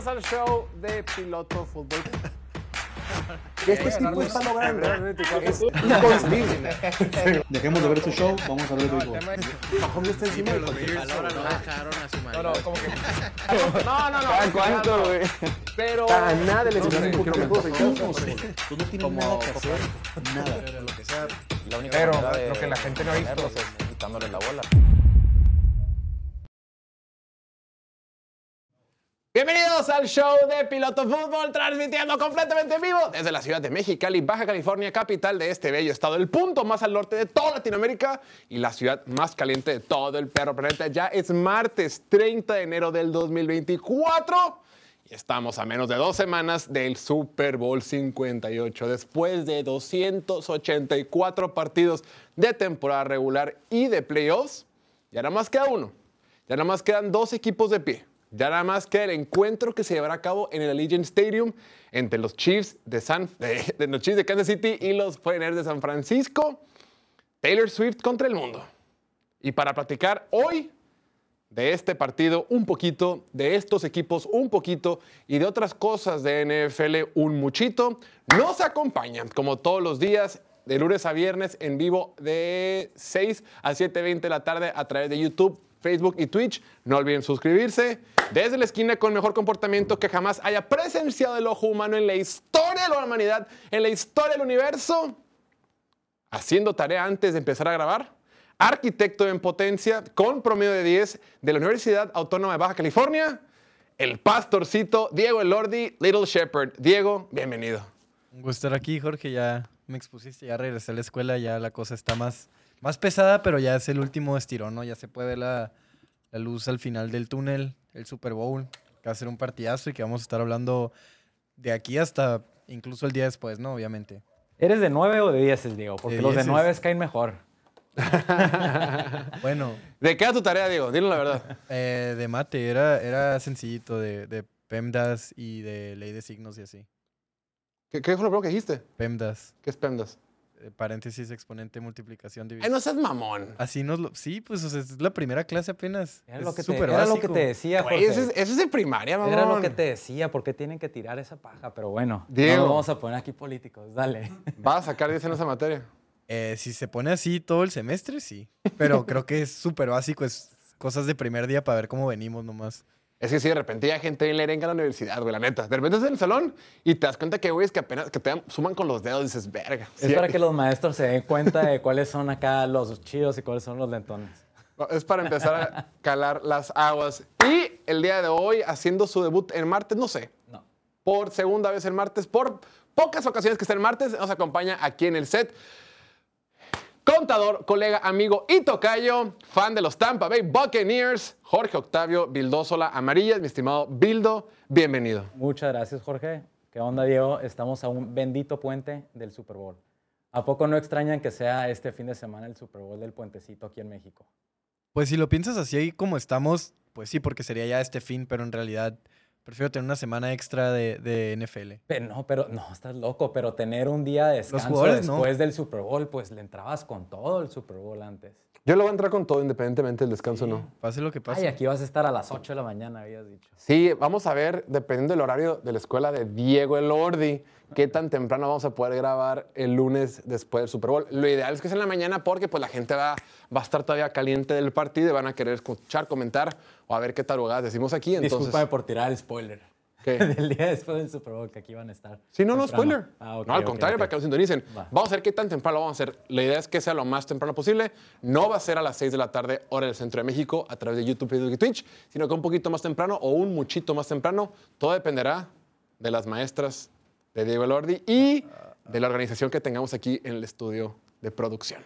Bienvenidos al show de Piloto Fútbol. Este tipo está logrando es inconcebible. Dejemos de ver este show, vamos a ver el béisbol. Mahomes está encima de no dejaron a su No, marido. no, como que. No, no, no. ¿Cada cuánto, güey? Pero. A nada le No sé, lesionaron un poquito de Tú no no tienes nada que hacer, nada. Lo que sea. Pero lo que la gente no ha visto es quitándole la bola. Bienvenidos al show de Piloto Fútbol, transmitiendo completamente en vivo desde la ciudad de Mexicali, Baja California, capital de este bello estado, el punto más al norte de toda Latinoamérica y la ciudad más caliente de todo el perro planeta. Ya es martes 30 de enero del 2024 y estamos a menos de dos semanas del Super Bowl 58. Después de 284 partidos de temporada regular y de playoffs, ya nada más queda uno. Ya nada más quedan dos equipos de pie. Ya nada más queda el encuentro que se llevará a cabo en el Allegiant Stadium entre los Chiefs de, San, de, de los Chiefs de Kansas City y los 49ers de San Francisco. Taylor Swift contra el mundo. Y para platicar hoy de este partido un poquito, de estos equipos un poquito y de otras cosas de NFL un muchito, nos acompañan como todos los días de lunes a viernes en vivo de 6 a 7.20 de la tarde a través de YouTube, Facebook y Twitch. No olviden suscribirse. Desde la esquina con mejor comportamiento que jamás haya presenciado el ojo humano en la historia de la humanidad, en la historia del universo, haciendo tarea antes de empezar a grabar. Arquitecto en potencia con promedio de 10 de la Universidad Autónoma de Baja California, el pastorcito Diego Elordi, Little Shepherd. Diego, bienvenido. Un gusto estar aquí, Jorge. Ya me expusiste, ya regresé a la escuela, ya la cosa está más, más pesada, pero ya es el último estirón, ¿no? Ya se puede ver la, la luz al final del túnel, el Super Bowl, que va a ser un partidazo y que vamos a estar hablando de aquí hasta incluso el día después, ¿no? Obviamente. ¿Eres de 9 o de 10, Diego? Porque De los de. 9 caen mejor. Bueno, ¿De qué era tu tarea, Diego? Dilo la verdad. eh, de mate, era, era sencillito, de, de PEMDAS y de ley de signos y así. ¿Qué, qué fue lo primero que dijiste? PEMDAS, ¿Qué es PEMDAS? Eh, paréntesis, exponente, multiplicación, Ay, división. no seas mamón. Así nos lo... Sí, pues o sea, es la primera clase apenas. Era, Es lo que te, era lo que te decía, Güey, Jorge. eso, es, eso es de primaria, mamón. Era lo que te decía, ¿por qué tienen que tirar esa paja? Pero bueno, Diego. no nos vamos a poner aquí políticos, dale. Vas a sacar 10 en esa materia. Eh, si se pone así todo el semestre, sí. Pero creo que es súper básico, es cosas de primer día para ver cómo venimos nomás. Es que sí, de repente hay gente bien lerenga en la universidad, güey, la neta. De repente estás en el salón y te das cuenta que, güey, es que apenas que te suman con los dedos y dices, verga. Es sí, para que los maestros se den cuenta de cuáles son acá los chidos y cuáles son los lentones. Es para empezar a calar las aguas. Y el día de hoy, haciendo su debut en martes, no sé, No. por segunda vez el martes, por pocas ocasiones que está el martes, nos acompaña aquí en el set. Contador, colega, amigo y tocayo, fan de los Tampa Bay Buccaneers, Jorge Octavio Bildosola Amarillas, mi estimado Bildo, bienvenido. Muchas gracias, Jorge. ¿Qué onda, Diego? Estamos a un bendito puente del Super Bowl. ¿A poco no extrañan que sea este fin de semana el Super Bowl del puentecito aquí en México? Pues si lo piensas así ahí como estamos, pues sí, porque sería ya este fin, pero en realidad prefiero tener una semana extra de, de NFL. Pero no, pero no, estás loco, pero tener un día de descanso después del Super Bowl, pues le entrabas con todo el Super Bowl antes. Yo lo voy a entrar con todo, independientemente del descanso o no. Pase lo que pase. Ay, aquí vas a estar a las 8 de la mañana, habías dicho. Sí, vamos a ver, dependiendo del horario de la escuela de Diego Elordi, qué tan temprano vamos a poder grabar el lunes después del Super Bowl. Lo ideal es que sea en la mañana porque pues, la gente va, va a estar todavía caliente del partido y van a querer escuchar, comentar o a ver qué tarugadas decimos aquí. Entonces, Discúlpame por tirar el spoiler. ¿Qué? Del día después del Super Bowl, que aquí van a estar. Sí, no, no, temprano. spoiler. Ah, no, al contrario, para que lo sintonicen. Va. Vamos a ver qué tan temprano lo vamos a hacer. La idea es que sea lo más temprano posible. No va a ser a las 6 de la tarde, hora del centro de México, a través de YouTube, Facebook y Twitch, sino que un poquito más temprano o un muchito más temprano. Todo dependerá de las maestras de Diego Elordi y de la organización que tengamos aquí en el estudio de producción.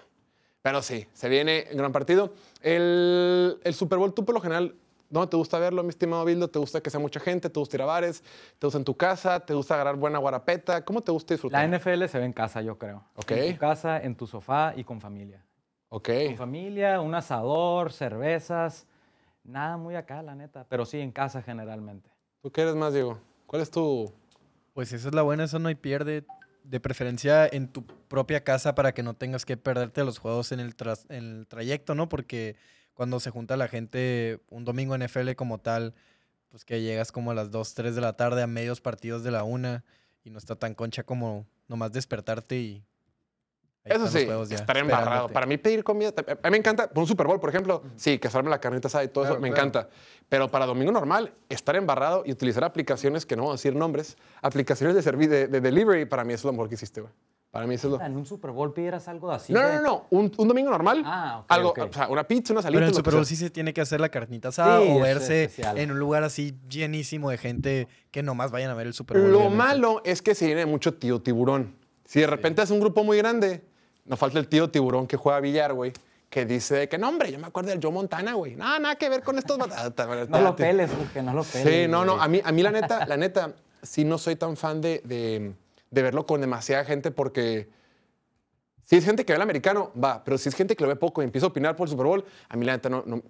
Pero sí, se viene un gran partido. El, el Super Bowl, tú por lo general, ¿dónde te gusta verlo, mi estimado Bildo? ¿Te gusta que sea mucha gente? ¿Te gusta ir a bares? ¿Te gusta en tu casa? ¿Te gusta agarrar buena guarapeta? ¿Cómo te gusta disfrutar? La NFL se ve en casa, yo creo. Ok. En tu casa, en tu sofá y con familia. Ok. Con familia, un asador, cervezas. Nada muy acá, la neta. Pero sí en casa generalmente. ¿Tú qué eres más, Diego? ¿Cuál es tu...? Pues esa es la buena, eso no hay pierde. De preferencia en tu propia casa para que no tengas que perderte los juegos en el, tras- en el trayecto, ¿no? Porque cuando se junta la gente un domingo NFL como tal, pues que llegas como a las 2, 3 de la tarde a medios partidos de la una y no está tan concha como nomás despertarte y... ahí Eso sí, ya estar embarrado. Para mí pedir comida, a mí me encanta, por un Super Bowl, por ejemplo, sí, que salme la carnita asada y todo Claro, eso, me claro. encanta. Pero para domingo normal, estar embarrado y utilizar aplicaciones que no vamos a decir nombres, aplicaciones de, de, de delivery, para mí es lo mejor que hiciste, güey. Para mí eso es lo... En un Super Bowl pidieras algo así. No, no, de- no, no, un, un domingo normal, Ah, ok, algo, o sea, una pizza, una salita. Pero en el que Super Bowl sí se tiene que hacer la carnita asada Sí, o verse en un lugar así llenísimo de gente que nomás vayan a ver el Super Bowl. Lo obviamente. malo es que se viene mucho tío tiburón. Si de repente es un grupo muy grande, nos falta el tío tiburón que juega billar, güey, que dice que no, hombre, yo me acuerdo del Joe Montana, güey. No, nada que ver con estos batatas. No lo peles, porque no lo peles. Sí, no, no. A mí, a mí la neta, la neta, sí no soy tan fan de, de- de verlo con demasiada gente porque si es gente que ve el americano, va. Pero si es gente que lo ve poco y empieza a opinar por el Super Bowl, a mí la neta no, no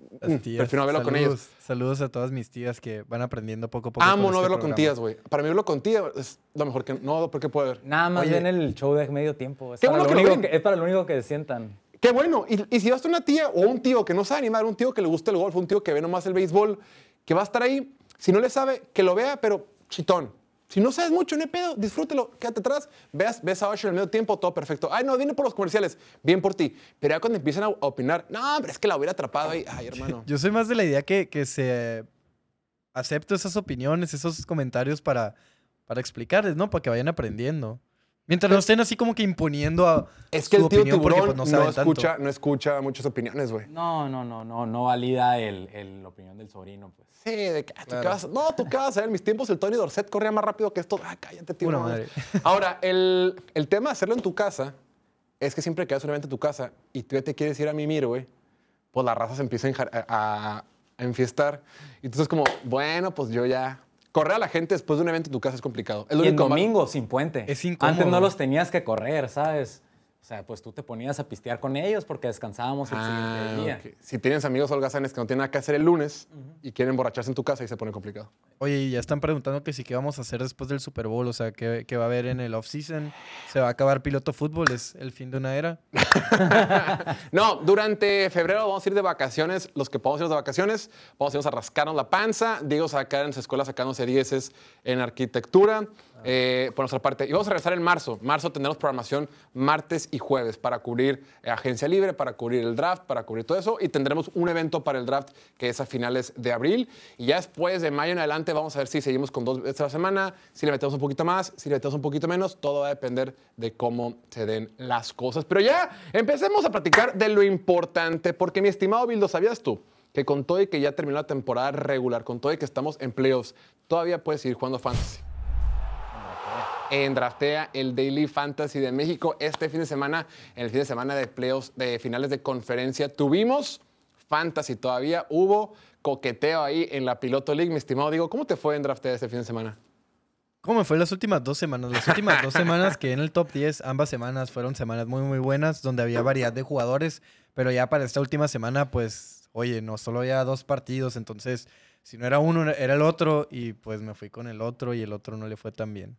tías, prefiero no verlo con ellos. saludos- Saludos a todas mis tías que van aprendiendo poco a poco. Amo no este verlo con tías, güey. Para mí verlo con tías es lo mejor que no, porque puede ver. Nada más Oye. ven el show de medio tiempo. Es, Qué para bueno lo que lo único que, es para lo único que sientan. Qué bueno. Y, y si vas a una tía o un tío que no sabe animar, un tío que le gusta el golf, un tío que ve nomás el béisbol, que va a estar ahí, si no le sabe, que lo vea, pero chitón. Si no sabes mucho, no hay pedo, disfrútelo, quédate atrás, veas, ves a Usher en el medio tiempo, todo perfecto. Ay, no, viene por los comerciales, bien por ti. Pero ya cuando empiezan a, opinar, no, pero es que la hubiera atrapado ahí. Ay, hermano. Yo soy más de la idea que, que se acepto esas opiniones, esos comentarios para, para explicarles, ¿no? Para que vayan aprendiendo. Mientras no estén así como que imponiendo a Es que su el tío opinión porque pues, no, no tanto. escucha, no escucha muchas opiniones, güey. No, no, no, no, no valida el, el- la opinión del sobrino, pues. Sí, de que, ah, ¿tú qué Claro. vas a- no, tú qué vas a ver. En mis tiempos el Tony Dorset corría más rápido que esto. Ah, cállate, tío. No. madre. Ahora, el, el tema de hacerlo en tu casa es que siempre que haces un evento en tu casa y tú ya te quieres ir a mimir, güey, pues la raza se empieza a- a- a enfiestar. Y entonces como, bueno, pues yo ya... Correr a la gente después de un evento en tu casa es complicado. Es lo Y en único malo. domingo, sin puente. Es incómodo. Antes no los tenías que correr, ¿sabes? O sea, pues tú te ponías a pistear con ellos porque descansábamos el Ah, siguiente día. ok. Si tienes amigos holgazanes que no tienen nada que hacer el lunes y quieren emborracharse en tu casa y se pone complicado. Oye, y ya están preguntando que sí, qué vamos a hacer después del Super Bowl, o sea, qué, qué va a haber en el off-season. ¿Se va a acabar piloto fútbol? ¿Es el fin de una era? No, durante febrero vamos a ir de vacaciones. Los que podamos ir de vacaciones, vamos a irnos a rascarnos la panza. Diego se va a quedar en su escuela sacándose dieces en arquitectura. Eh, por nuestra parte. Y vamos a regresar en marzo. Marzo tendremos programación martes y jueves para cubrir eh, agencia libre, para cubrir el draft, para cubrir todo eso. Y tendremos un evento para el draft que es a finales de abril. Y ya después de mayo en adelante vamos a ver si seguimos con dos veces a la semana, si le metemos un poquito más, si le metemos un poquito menos. Todo va a depender de cómo se den las cosas. Pero ya empecemos a platicar de lo importante, porque mi estimado Bildo, ¿sabías tú? Que con todo y que ya terminó la temporada regular, con todo y que estamos en playoffs, todavía puedes seguir jugando fantasy en Draftea, el Daily Fantasy de México. Este fin de semana, en el fin de semana de playoffs, de finales de conferencia, tuvimos Fantasy todavía. Hubo coqueteo ahí en la Piloto League. Mi estimado Diego, ¿cómo te fue en Draftea este fin de semana? ¿Cómo fue las últimas dos semanas? Las últimas dos semanas que en el top 10, ambas semanas fueron semanas muy, muy buenas, donde había variedad de jugadores, pero ya para esta última semana, pues, oye, no solo había dos partidos, entonces, si no era uno, era el otro, y pues me fui con el otro, y el otro no le fue tan bien.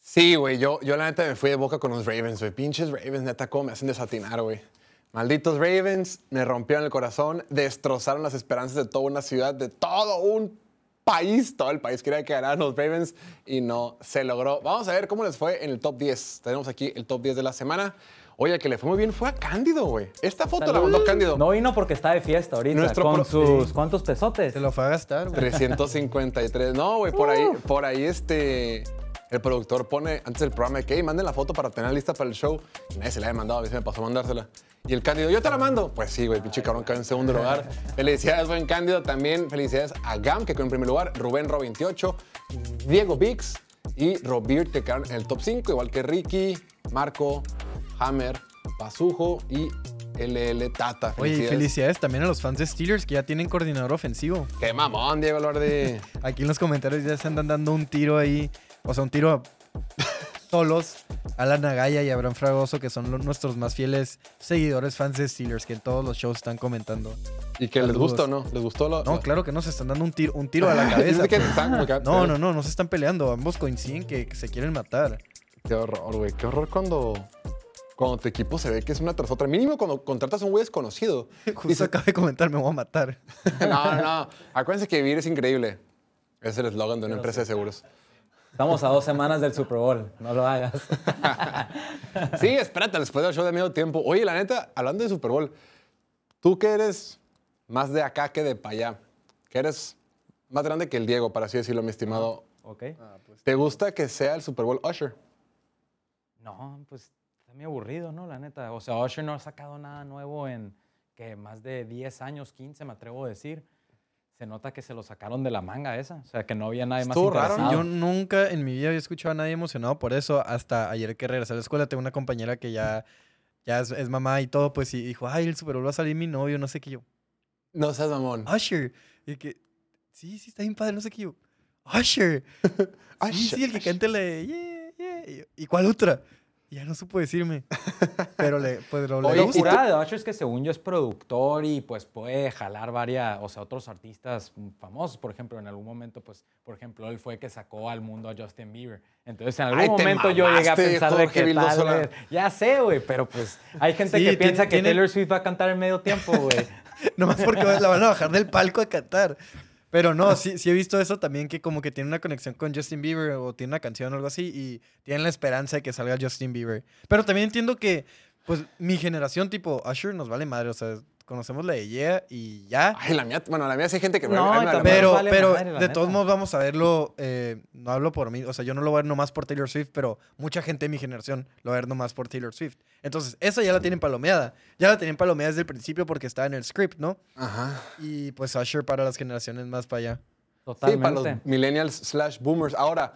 Sí, güey, yo, yo la neta me fui de boca con los Ravens, güey. Pinches Ravens, neta, cómo me hacen desatinar, güey. Malditos Ravens, me rompieron el corazón, destrozaron las esperanzas de toda una ciudad, de todo un país. Todo el país quería que ganaran los Ravens y no se logró. Vamos a ver cómo les fue en el top 10. Tenemos aquí el top 10 de la semana. Oye, el que le fue muy bien fue a Cándido, güey. Esta foto la mandó Cándido. No vino porque está de fiesta ahorita. Nuestro con pro- sus. ¿Cuántos pesotes? Se lo fue a gastar, güey. 353. No, güey, por ahí, por ahí este. El productor pone antes del programa que "Hey, manden la foto para tener lista para el show. Y nadie se la había mandado, a veces me pasó a mandársela. Y el Cándido, yo te la mando. Pues sí, güey, pinche cabrón quedó en segundo lugar. Felicidades, buen Cándido. También felicidades a Gam, que quedó en primer lugar. Rubén Ro 28. Diego Vix y Robert, que quedaron en el top 5, igual que Ricky, Marco, Hammer, Pasujo y LL Tata. Oye, y felicidades también a los fans de Steelers que ya tienen coordinador ofensivo. Qué mamón, Diego Lordi. Aquí en los comentarios ya se andan dando un tiro ahí, o sea, un tiro solos a la Nagaya y a Abraham Fragoso, que son nuestros más fieles seguidores fans de Steelers, que en todos los shows están comentando. ¿Y que les gustó o no? ¿Les gustó lo.? No, claro que no, se están dando un tiro, un tiro a la cabeza. que pues. No, no, no, no se están peleando, ambos coinciden que, que se quieren matar. Qué horror, güey. Qué horror cuando, cuando tu equipo se ve que es una tras otra. Mínimo cuando contratas a un güey desconocido. Justo acaba de comentar, me voy a matar. No, no, no. Acuérdense que vivir es increíble. Es el eslogan de una empresa de seguros. Estamos a dos semanas del Super Bowl, no lo hagas. Sí, espérate, después del show de medio tiempo. Oye, la neta, hablando de Super Bowl, tú que eres más de acá que de para allá, que eres más grande que el Diego, para así decirlo, mi estimado. ¿Ok? ¿Te gusta que sea el Super Bowl Usher? No, pues está muy aburrido, ¿no? La neta. O sea, Usher no ha sacado nada nuevo en que más de 10 años, 15, me atrevo a decir. Se nota que se lo sacaron de la manga esa. O sea, que no había nadie más Estuvo raro, ¿no? interesado. Yo nunca en mi vida había escuchado a nadie emocionado por eso. Hasta ayer que regresé a la escuela, tengo una compañera que ya, ya es, es mamá y todo, pues y dijo, ay, el Super Bowl va a salir mi novio, no sé qué yo. No seas mamón. Usher. Y que, sí, sí, está bien padre, no sé qué yo. Usher. sí, Usher, sí, el que cante la de, yeah, yeah. Y yo, ¿Y cuál otra? Ya no supo decirme. Pero le, pues lo, le Oye, Lo ¿y tú- curada de Usher es que según yo es productor y pues puede jalar varias, o sea, otros artistas famosos. Por ejemplo, en algún momento, pues, por ejemplo, él fue que sacó al mundo a Justin Bieber. Entonces, en algún Ay, momento yo llegué a pensar de que tal vez, ya sé, güey, pero pues hay gente Sí, que tiene- piensa que tiene- Taylor Swift va a cantar en medio tiempo, güey. Nomás porque la van a bajar del palco a cantar. Pero no, sí, sí he visto eso también, que como que tiene una conexión con Justin Bieber o tiene una canción o algo así y tienen la esperanza de que salga Justin Bieber. Pero también entiendo que, pues, mi generación tipo Usher nos vale madre, o sea, conocemos la de Yeah y ya. Ay, la mía, bueno, la mía sí hay gente que me No, me- me- y también- Pero, vale pero madre, la de todos modos vamos a verlo, eh, no hablo por mí, o sea, yo no lo voy a ver nomás por Taylor Swift, pero mucha gente de mi generación lo va a ver nomás por Taylor Swift. Entonces, esa ya la tienen palomeada. Ya la tienen palomeada desde el principio porque está en el script, ¿no? Ajá. Y pues Usher para las generaciones más para allá. Sí, para Totalmente. los millennials slash boomers. Ahora,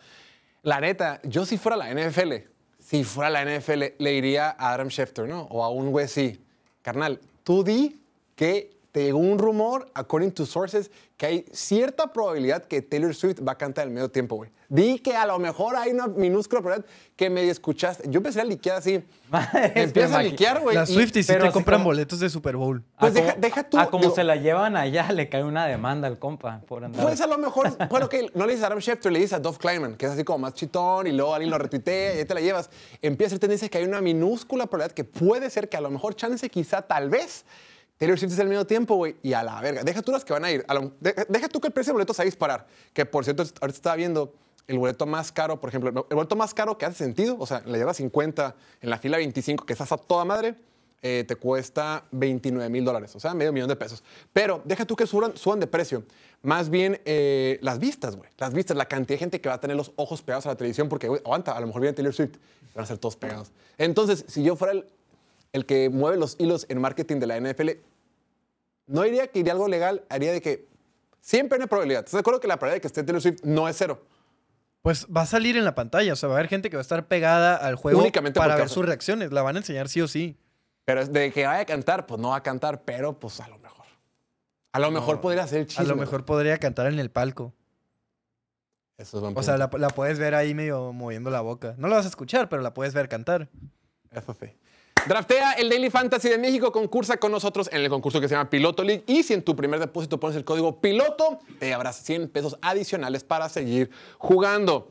la neta, yo si fuera la NFL, si fuera la NFL, le iría a Adam Schefter, ¿no? O a un güey así. Carnal, tú di que te llegó un rumor, according to sources, que hay cierta probabilidad que Taylor Swift va a cantar al medio tiempo, güey. Di que a lo mejor hay una minúscula probabilidad que medio escuchaste. Yo empecé a liquear así. Empiezas a liquear, güey. Las y- Swifties sí pero te compran como- boletos de Super Bowl. Pues a deja- como, deja tú, a como digo- se la llevan allá, le cae una demanda al compa por andar. Pues a lo mejor, bueno, que no le dices a Adam Schefter, le dices a Dove Kleinman, que es así como más chitón, y luego alguien lo retuitea y ahí te la llevas. Empieza a hacer tendencia que hay una minúscula probabilidad que puede ser que a lo mejor chance, quizá, tal vez, Taylor Swift es el mismo tiempo, güey, y a la verga. Deja tú las que van a ir. deja, tú que el precio del boleto se va a disparar. Que, por cierto, ahorita estaba viendo el boleto más caro, por ejemplo, el boleto más caro que hace sentido, o sea, le llevas 50 en la fila 25, que estás a toda madre, eh, te cuesta 29 mil dólares, o sea, medio millón de pesos. Pero deja tú que suban, suban de precio. Más bien eh, las vistas, güey. Las vistas, la cantidad de gente que va a tener los ojos pegados a la televisión, porque, güey, aguanta, a lo mejor viene Taylor Swift, van a ser todos pegados. Entonces, si yo fuera el, el que mueve los hilos en marketing de la NFL, no diría que iría algo legal, haría de que siempre hay una probabilidad. ¿Estás de acuerdo que la probabilidad de que esté Taylor Swift no es cero? Pues va a salir en la pantalla, o sea, va a haber gente que va a estar pegada al juego Únicamente para ver sus reacciones. La van a enseñar sí o sí. Pero de que vaya a cantar, pues no va a cantar, pero pues a lo mejor. A lo mejor podría ser el A chisme. lo mejor podría cantar en el palco. Eso es buen O sea, la, la puedes ver ahí medio moviendo la boca. No la vas a escuchar, pero la puedes ver cantar. Eso sí. Draftea el Daily Fantasy de México, concursa con nosotros en el concurso que se llama Piloto League. Y si en tu primer depósito pones el código PILOTO, te llevarás 100 pesos adicionales para seguir jugando.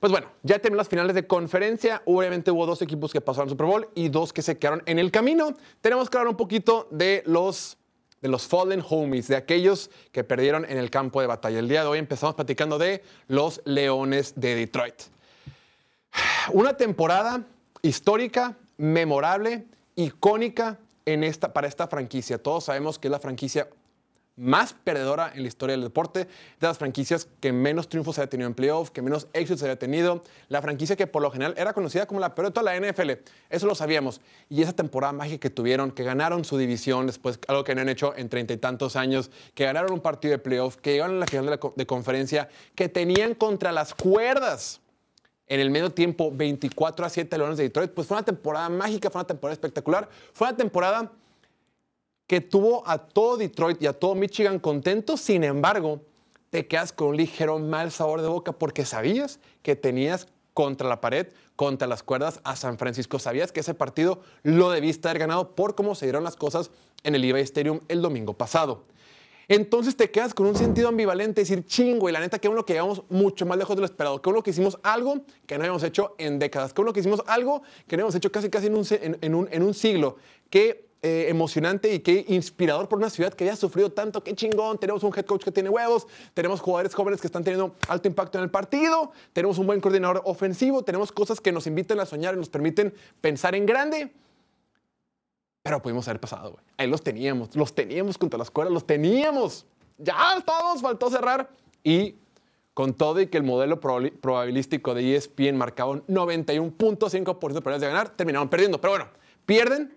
Pues bueno, ya terminó las finales de conferencia. Obviamente hubo dos equipos que pasaron al Super Bowl y dos que se quedaron en el camino. Tenemos que hablar un poquito de los, de los Fallen Homies, de aquellos que perdieron en el campo de batalla. El día de hoy empezamos platicando de los Leones de Detroit. Una temporada histórica, memorable, icónica en esta, para esta franquicia. Todos sabemos que es la franquicia más perdedora en la historia del deporte, de las franquicias que menos triunfos había tenido en playoff, que menos éxitos había tenido, la franquicia que por lo general era conocida como la peor de toda la NFL. Eso lo sabíamos. Y esa temporada mágica que tuvieron, que ganaron su división después, algo que no han hecho en treinta y tantos años, que ganaron un partido de playoff, que llegaron a la final de, la de conferencia, que tenían contra las cuerdas en el medio tiempo 24 a 7 Leones de Detroit, pues fue una temporada mágica, fue una temporada espectacular, fue una temporada que tuvo a todo Detroit y a todo Michigan contentos, sin embargo, te quedas con un ligero mal sabor de boca porque sabías que tenías contra la pared, contra las cuerdas a San Francisco. Sabías que ese partido lo debiste haber ganado por cómo se dieron las cosas en el Levi Stadium el domingo pasado. Entonces te quedas con un sentido ambivalente, decir, chingo, y la neta, que uno que llegamos mucho más lejos de lo esperado, que uno que hicimos algo que no habíamos hecho en décadas, que uno que hicimos algo que no habíamos hecho casi casi en un, en un- en un siglo, que eh, emocionante y qué inspirador por una ciudad que haya sufrido tanto. Qué chingón. Tenemos un head coach que tiene huevos. Tenemos jugadores jóvenes que están teniendo alto impacto en el partido. Tenemos un buen coordinador ofensivo. Tenemos cosas que nos invitan a soñar y nos permiten pensar en grande. Pero pudimos haber pasado, güey. Ahí los teníamos. Los teníamos contra la escuela. Los teníamos. Ya estábamos. Faltó cerrar. Y con todo y que el modelo probabilístico de ESPN marcaba un 91.5% de probabilidades de ganar, terminaron perdiendo. Pero bueno, pierden,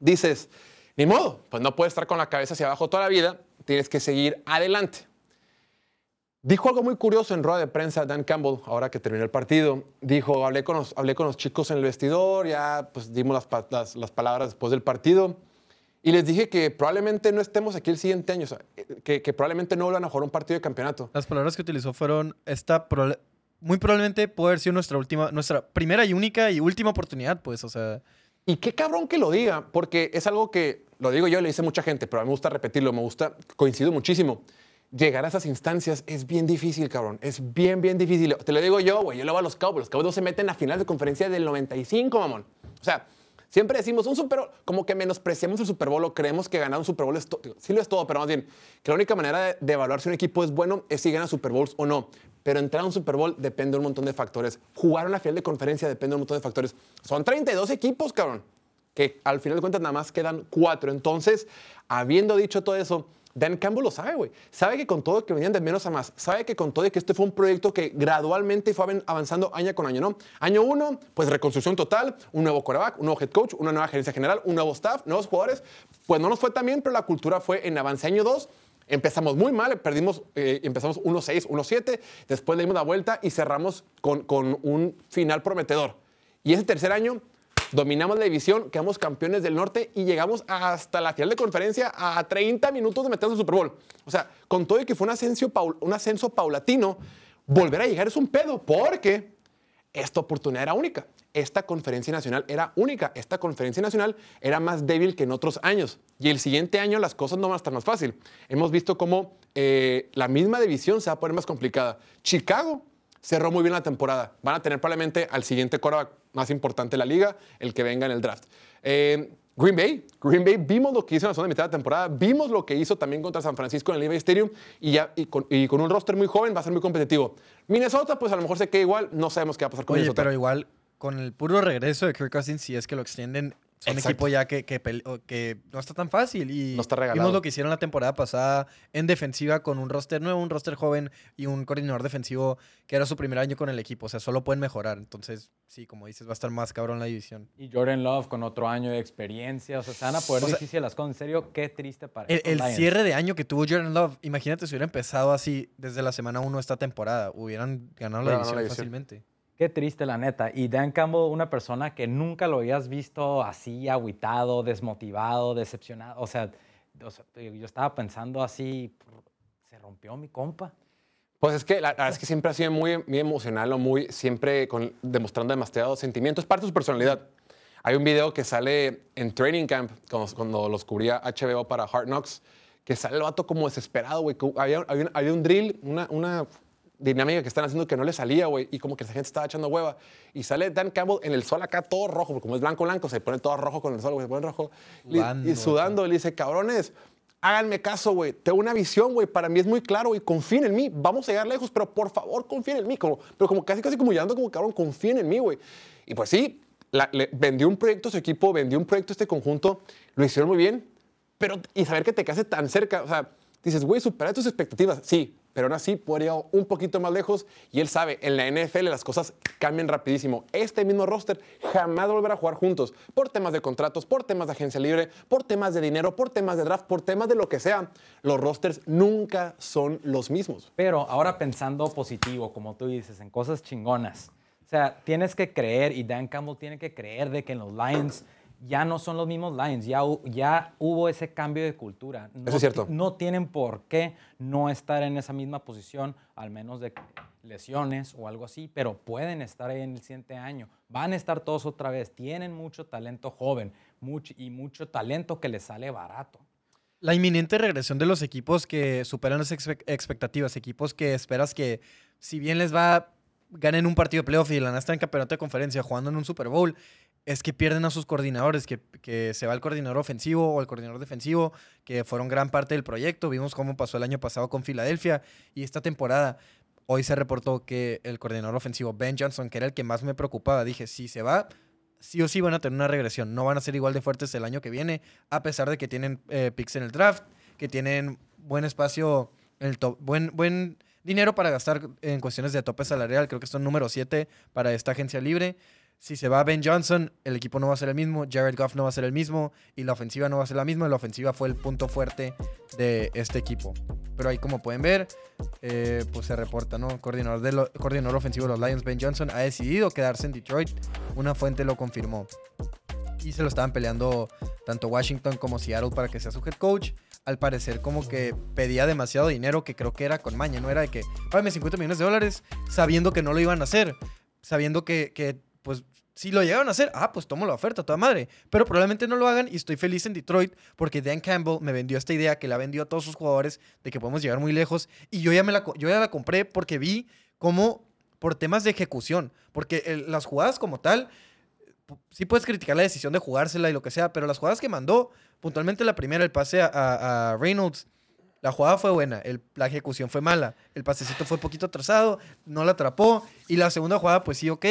dices, ni modo, pues no puedes estar con la cabeza hacia abajo toda la vida, tienes que seguir adelante. Dijo algo muy curioso en rueda de prensa Dan Campbell, ahora que terminó el partido. Dijo, hablé con los, hablé con los chicos en el vestidor, ya pues dimos las, pa- las- las palabras después del partido. Y les dije que probablemente no estemos aquí el siguiente año, o sea, que, que probablemente no vuelvan a jugar un partido de campeonato. Las palabras que utilizó fueron esta muy probablemente puede haber sido nuestra última, nuestra primera y única y última oportunidad, pues, o sea, Y qué cabrón que lo diga, porque es algo que, lo digo yo, le dice mucha gente, pero a mí me gusta repetirlo, me gusta, coincido muchísimo. Llegar a esas instancias es bien difícil, cabrón. Es bien, bien difícil. Te lo digo yo, güey. Yo le voy a los Cowboys. Los Cowboys se meten a final de conferencia del 95, mamón. O sea, siempre decimos un Super Bowl, como que menospreciamos el Super Bowl o creemos que ganar un Super Bowl es todo. Sí lo es todo, pero más bien, que la única manera de, de evaluar si un equipo es bueno es si gana Super Bowls o no. Pero entrar a un Super Bowl depende de un montón de factores. Jugar una final de conferencia depende de un montón de factores. Son 32 equipos, cabrón que al final de cuentas nada más quedan cuatro. Entonces, habiendo dicho todo eso, Dan Campbell lo sabe, güey. Sabe que con todo que venían de menos a más, sabe que con todo que este fue un proyecto que gradualmente fue avan- avanzando año con año, ¿no? Año uno, pues reconstrucción total, un nuevo quarterback, un nuevo head coach, una nueva gerencia general, un nuevo staff, nuevos jugadores. Pues no nos fue tan bien, pero la cultura fue en avance. Año dos, Empezamos muy mal, perdimos, eh, empezamos 1-6, 1-7, después le dimos la vuelta y cerramos con un final prometedor. Y ese tercer año dominamos la división, quedamos campeones del norte y llegamos hasta la final de conferencia a 30 minutos de meternos al Super Bowl. O sea, con todo y que fue un ascenso, un ascenso paulatino, volver a llegar es un pedo, porque esta oportunidad era única. Esta conferencia nacional era única. Esta conferencia nacional era más débil que en otros años. Y el siguiente año las cosas no van a estar más fácil. Hemos visto cómo eh, la misma división se va a poner más complicada. Chicago cerró muy bien la temporada. Van a tener probablemente al siguiente quarterback más importante de la liga, el que venga en el draft. Eh, Green Bay, Green Bay, vimos lo que hizo en la segunda mitad de la temporada, vimos lo que hizo también contra San Francisco en el Levi Stadium y, ya, y, con, y con un roster muy joven va a ser muy competitivo. Minnesota, pues a lo mejor se queda igual, no sabemos qué va a pasar con oye, Minnesota. pero igual con el puro regreso de Kirk Cousins, si es que lo extienden, Exacto. equipo ya que, que, que no está tan fácil. Y No está regalado. vimos lo que hicieron la temporada pasada en defensiva con un roster nuevo, un roster joven y un coordinador defensivo que era su primer año con el equipo. O sea, solo pueden mejorar. Entonces, sí, como dices, va a estar más cabrón la división. Y Jordan Love con otro año de experiencia. O sea, se van a poder O sea, difícil las cosas. En serio, qué triste para El, el cierre de año que tuvo Jordan Love, imagínate si hubiera empezado así desde la semana 1 esta temporada. Hubieran ganado la división. fácilmente. Qué triste, la neta. Y Dan Campbell, una persona que nunca lo habías visto así, agüitado, desmotivado, decepcionado. O sea, yo estaba pensando así, se rompió mi compa. Pues es que la, verdad es que siempre ha sido muy, muy emocional o muy, siempre con- demostrando demasiado sentimiento. Es parte de su personalidad. Hay un video que sale en Training Camp, cuando, los cubría HBO para Hard Knocks, que sale el vato como desesperado, güey. Había, había un drill, una, una dinámica que están haciendo que no le salía, güey, y como que la gente estaba echando hueva. Y sale Dan Campbell en el sol acá todo rojo, porque como es blanco, blanco, se pone todo rojo con el sol, güey, se pone rojo. Sudando, y sudando, le dice, cabrones, háganme caso, güey. Tengo una visión, güey. Para mí es muy claro, güey. Confíen en mí. Vamos a llegar lejos, pero por favor, confíen en mí. Como, pero como casi, casi como llamando como cabrón, confíen en mí, güey. Y pues sí, la- le vendió un proyecto a su equipo, vendió un proyecto a este conjunto. Lo hicieron muy bien. Pero, y saber que te quedaste tan cerca, o sea, dices, güey, supera tus expectativas. Sí, pero aún así ir un poquito más lejos. Y él sabe, en la NFL las cosas cambian rapidísimo. Este mismo roster jamás va a volver a jugar juntos. Por temas de contratos, por temas de agencia libre, por temas de dinero, por temas de draft, por temas de lo que sea. Los rosters nunca son los mismos. Pero ahora pensando positivo, como tú dices, en cosas chingonas. O sea, tienes que creer, y Dan Campbell tiene que creer de que en los Lions ya no son los mismos Lions, ya, ya hubo ese cambio de cultura. No Eso es cierto. No tienen por qué no estar en esa misma posición, al menos de lesiones o algo así, pero pueden estar ahí en el siguiente año. Van a estar todos otra vez. Tienen mucho talento joven mucho, y mucho talento que les sale barato. La inminente regresión de los equipos que superan las expe- expectativas, equipos que esperas que, si bien les va ganen un partido de playoff y la en campeonato de conferencia jugando en un Super Bowl, es que pierden a sus coordinadores, que, que se va el coordinador ofensivo o el coordinador defensivo, que fueron gran parte del proyecto. Vimos cómo pasó el año pasado con Filadelfia y esta temporada. Hoy se reportó que el coordinador ofensivo Ben Johnson, que era el que más me preocupaba, dije, si se va, sí o sí van a tener una regresión. No van a ser igual de fuertes el año que viene, a pesar de que tienen eh, picks en el draft, que tienen buen espacio, el buen, buen dinero para gastar en cuestiones de tope salarial. Creo que son número 7 para esta agencia libre. Si se va Ben Johnson, el equipo no va a ser el mismo, Jared Goff no va a ser el mismo y la ofensiva no va a ser la misma. La ofensiva fue el punto fuerte de este equipo. Pero ahí como pueden ver, eh, pues se reporta, ¿no? Coordinador, de lo- ofensivo de los Lions, Ben Johnson, ha decidido quedarse en Detroit. Una fuente lo confirmó. Y se lo estaban peleando tanto Washington como Seattle para que sea su head coach. Al parecer como que pedía demasiado dinero que creo que era con maña, no era de que, págame 50 millones de dólares sabiendo que no lo iban a hacer, sabiendo que, que pues si lo llegaron a hacer, ah, pues tomo la oferta, toda madre. Pero probablemente no lo hagan y estoy feliz en Detroit porque Dan Campbell me vendió esta idea que la vendió a todos sus jugadores de que podemos llegar muy lejos y yo ya, me la, yo ya la compré porque vi cómo por temas de ejecución, porque las jugadas como tal, sí puedes criticar la decisión de jugársela y lo que sea, pero las jugadas que mandó, puntualmente la primera, el pase a, Reynolds, la jugada fue buena, la ejecución fue mala, el pasecito fue poquito atrasado, no la atrapó, y la segunda jugada, pues sí, ok,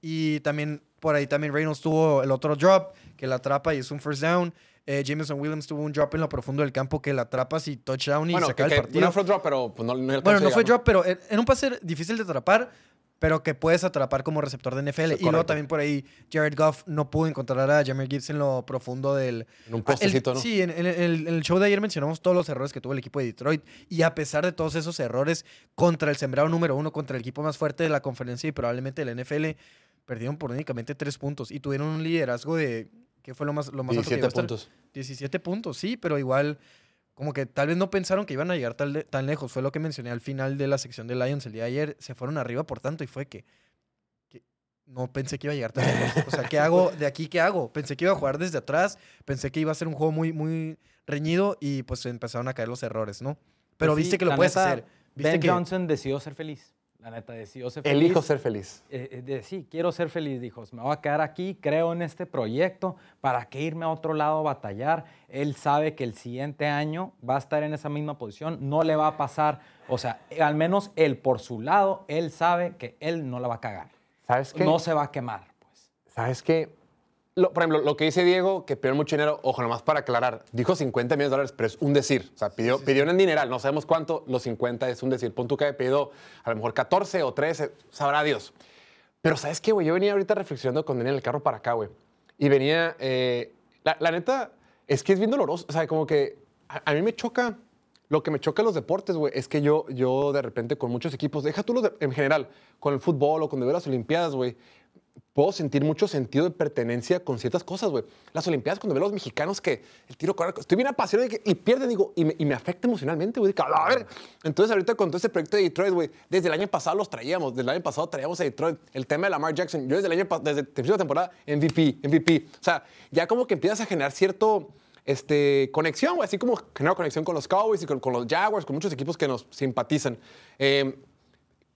y también por ahí también Reynolds tuvo el otro drop que la atrapa y es un first down. Eh, Jameson Williams tuvo un drop en lo profundo del campo que la atrapas y touchdown y Bueno, se que, acaba el partido. una fue drop, pero pues, no, no Bueno, no fue drop, pero en un pase difícil de atrapar, pero que puedes atrapar como receptor de NFL. y luego también por ahí Jared Goff no pudo encontrar a Jameer Gibbs en lo profundo del... En un Ah, el- postecito, ¿no? Sí, en, en el, en el show de ayer mencionamos todos los errores que tuvo el equipo de Detroit. Y a pesar de todos esos errores contra el sembrado número uno, contra el equipo más fuerte de la conferencia y probablemente de la NFL, perdieron por únicamente tres puntos. Y tuvieron un liderazgo de... ¿Qué fue lo más, lo más alto que 17 llegó a estar? puntos. 17 puntos, sí, pero igual como que tal vez no pensaron que iban a llegar tal tan lejos. Fue lo que mencioné al final de la sección de Lions el día de ayer. Se fueron arriba por tanto y fue que, que no pensé que iba a llegar tan lejos. O sea, ¿qué hago? ¿De aquí qué hago? Pensé que iba a jugar desde atrás. Pensé que iba a ser un juego muy, muy reñido y pues empezaron a caer los errores, ¿no? Pero Pues sí, viste que lo puedes neta, hacer. Viste Ben que Johnson decidió ser feliz. La neta, decidió ser feliz. Elijo ser feliz. Eh, eh, de, sí, quiero ser feliz, dijo. Me voy a quedar aquí, creo en este proyecto, ¿para qué irme a otro lado a batallar? Él sabe que el siguiente año va a estar en esa misma posición, no le va a pasar, o sea, eh, al menos él por su lado, él sabe que él no la va a cagar. ¿Sabes qué? No se va a quemar, pues. ¿Sabes qué? Lo- por ejemplo, lo que dice Diego, que pidió mucho dinero, ojo, nomás para aclarar, dijo 50 millones de dólares, pero es un decir. O sea, pidió, pidió en dineral, no sabemos cuánto, los 50 es un decir. Pon tú que haya pedido a lo mejor 14 o 13, sabrá Dios. Pero ¿sabes qué, güey? Yo venía ahorita reflexionando cuando venía en el carro para acá, güey. Y venía, eh, la, la neta, es que es bien doloroso. O sea, como que a, a mí me choca, lo que me choca en los deportes, güey, es que yo, yo de repente con muchos equipos, deja tú los de- en general, con el fútbol o cuando veo las Olimpiadas, güey, puedo sentir mucho sentido de pertenencia con ciertas cosas, güey. Las Olimpiadas, cuando veo a los mexicanos que el tiro con estoy bien apasionado y, y pierden, digo, y me, afecta emocionalmente, güey. A ver. Entonces, ahorita con todo este proyecto de Detroit, güey, desde el año pasado los traíamos, desde el año pasado traíamos a Detroit. El tema de Lamar Jackson, yo desde el año pa- desde el principio de temporada, MVP, MVP. O sea, ya como que empiezas a generar cierto este, conexión, güey, así como genero conexión con los Cowboys y con, con los Jaguars, con muchos equipos que nos simpatizan. Eh,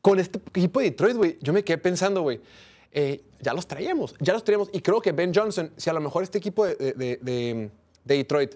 con este equipo de Detroit, güey, yo me quedé pensando, güey, eh, ya los traíamos, ya los traíamos. Y creo que Ben Johnson, si a lo mejor este equipo de, de- de- de- de Detroit,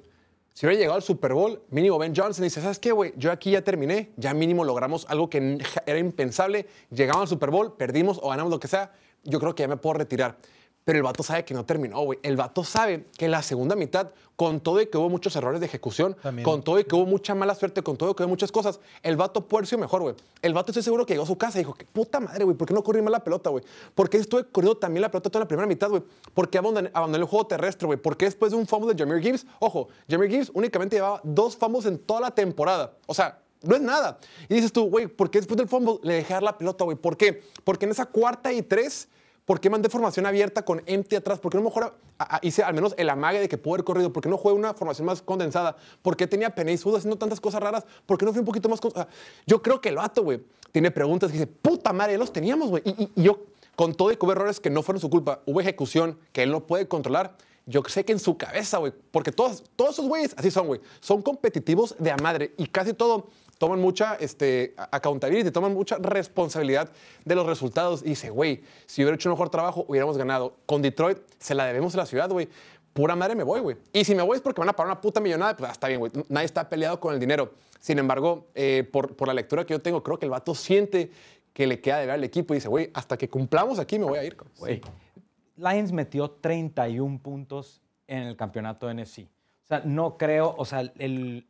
si hubiera llegado al Super Bowl, mínimo Ben Johnson dice, ¿sabes qué, güey? Yo aquí ya terminé, ya mínimo logramos algo que era impensable. Llegamos al Super Bowl, perdimos o ganamos lo que sea, yo creo que ya me puedo retirar. Pero el vato sabe que no terminó, güey. El vato sabe que la segunda mitad, con todo y que hubo muchos errores de ejecución, También. con todo y que hubo mucha mala suerte, con todo y que hubo muchas cosas, el vato sido mejor, güey. El vato estoy seguro que llegó a su casa y dijo, qué puta madre, güey, ¿por qué no corrí más la pelota, güey? ¿Por qué estuve corriendo también la pelota toda la primera mitad, güey? ¿Por qué abandoné, abandoné el juego terrestre, güey? ¿Por qué después de un fumble de Jameer Gibbs? Ojo, Jameer Gibbs únicamente llevaba dos fumbles en toda la temporada. O sea, no es nada. Y dices tú, güey, ¿por qué después del fumble le dejé dar la pelota, güey? ¿Por qué? Porque en esa cuarta y tres ¿Por qué mandé formación abierta con empty atrás? ¿Por qué no mejor hice al menos el amague de que puedo haber corrido? ¿Por qué no jugué una formación más condensada? ¿Por qué tenía Penny Sud haciendo tantas cosas raras? ¿Por qué no fui un poquito más... con- yo creo que el vato, güey, tiene preguntas que dice, puta madre, los teníamos, güey. Y, yo, con todo y que errores que no fueron su culpa, hubo ejecución que él no puede controlar, yo sé que en su cabeza, güey, porque todos, todos esos güeyes así son, güey, son competitivos de a madre y casi todo toman mucha este, accountability, toman mucha responsabilidad de los resultados. Y dice, güey, si hubiera hecho un mejor trabajo, hubiéramos ganado. Con Detroit se la debemos a la ciudad, güey. Pura madre me voy, güey. Y si me voy es porque van a pagar una puta millonada, pues está bien, güey. Nadie está peleado con el dinero. Sin embargo, eh, por, por la lectura que yo tengo, creo que el vato siente que le queda de ver al equipo y dice, güey, hasta que cumplamos aquí me voy a ir. Güey, Lions metió 31 puntos en el campeonato NFC. O sea, no creo, o sea, el,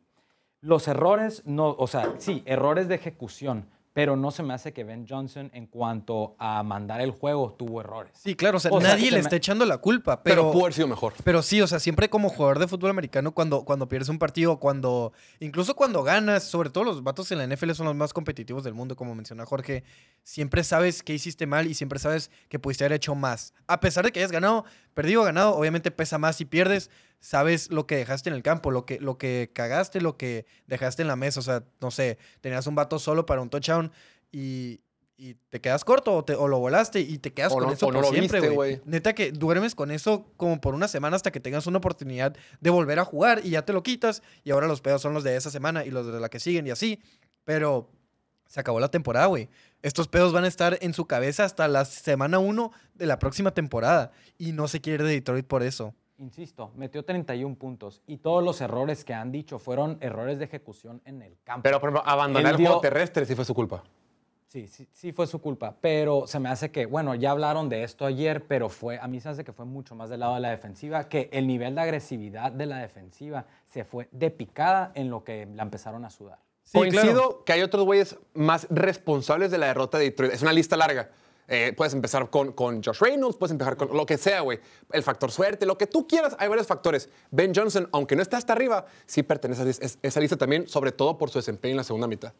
los errores, no, o sea, sí, errores de ejecución, pero no se me hace que Ben Johnson en cuanto a mandar el juego tuvo errores. Sí, claro, o sea, O nadie que se le me- está echando la culpa, Pero, pero, pudo haber sido mejor. pero sí, o sea, siempre como jugador de fútbol americano, cuando, cuando pierdes un partido, cuando, incluso cuando ganas, sobre todo los vatos en la NFL son los más competitivos del mundo, como menciona Jorge, siempre sabes qué hiciste mal y siempre sabes que pudiste haber hecho más. A pesar de que hayas ganado, perdido o ganado, obviamente pesa más si pierdes, sabes lo que dejaste en el campo, lo que, lo que cagaste, lo que dejaste en la mesa, o sea, no sé, tenías un vato solo para un touchdown y... Y te quedas corto o, te- o lo volaste y te quedas O con no- eso no por siempre, güey. Neta que duermes con eso como por una semana hasta que tengas una oportunidad de volver a jugar y ya te lo quitas. Y ahora los pedos son los de esa semana y los de la que siguen y así. Pero se acabó la temporada, güey. Estos pedos van a estar en su cabeza hasta la semana 1 de la próxima temporada. Y no se quiere ir de Detroit por eso. Insisto, metió 31 puntos y todos los errores que han dicho fueron errores de ejecución en el campo. Pero, por ejemplo, abandonar Él el juego terrestre sí fue su culpa. Sí, sí, sí fue su culpa, pero se me hace que, bueno, ya hablaron de esto ayer, pero fue, a mí se hace que fue mucho más del lado de la defensiva, que el nivel de agresividad de la defensiva se fue de picada en lo que la empezaron a sudar. Sí, Coincido claro. que hay otros güeyes más responsables de la derrota de Detroit. Es una lista larga. Eh, puedes empezar con, con Josh Reynolds, puedes empezar con lo que sea, güey. El factor suerte, lo que tú quieras, hay varios factores. Ben Johnson, aunque no está hasta arriba, sí pertenece a esa, es- esa lista también, sobre todo por su desempeño en la segunda mitad.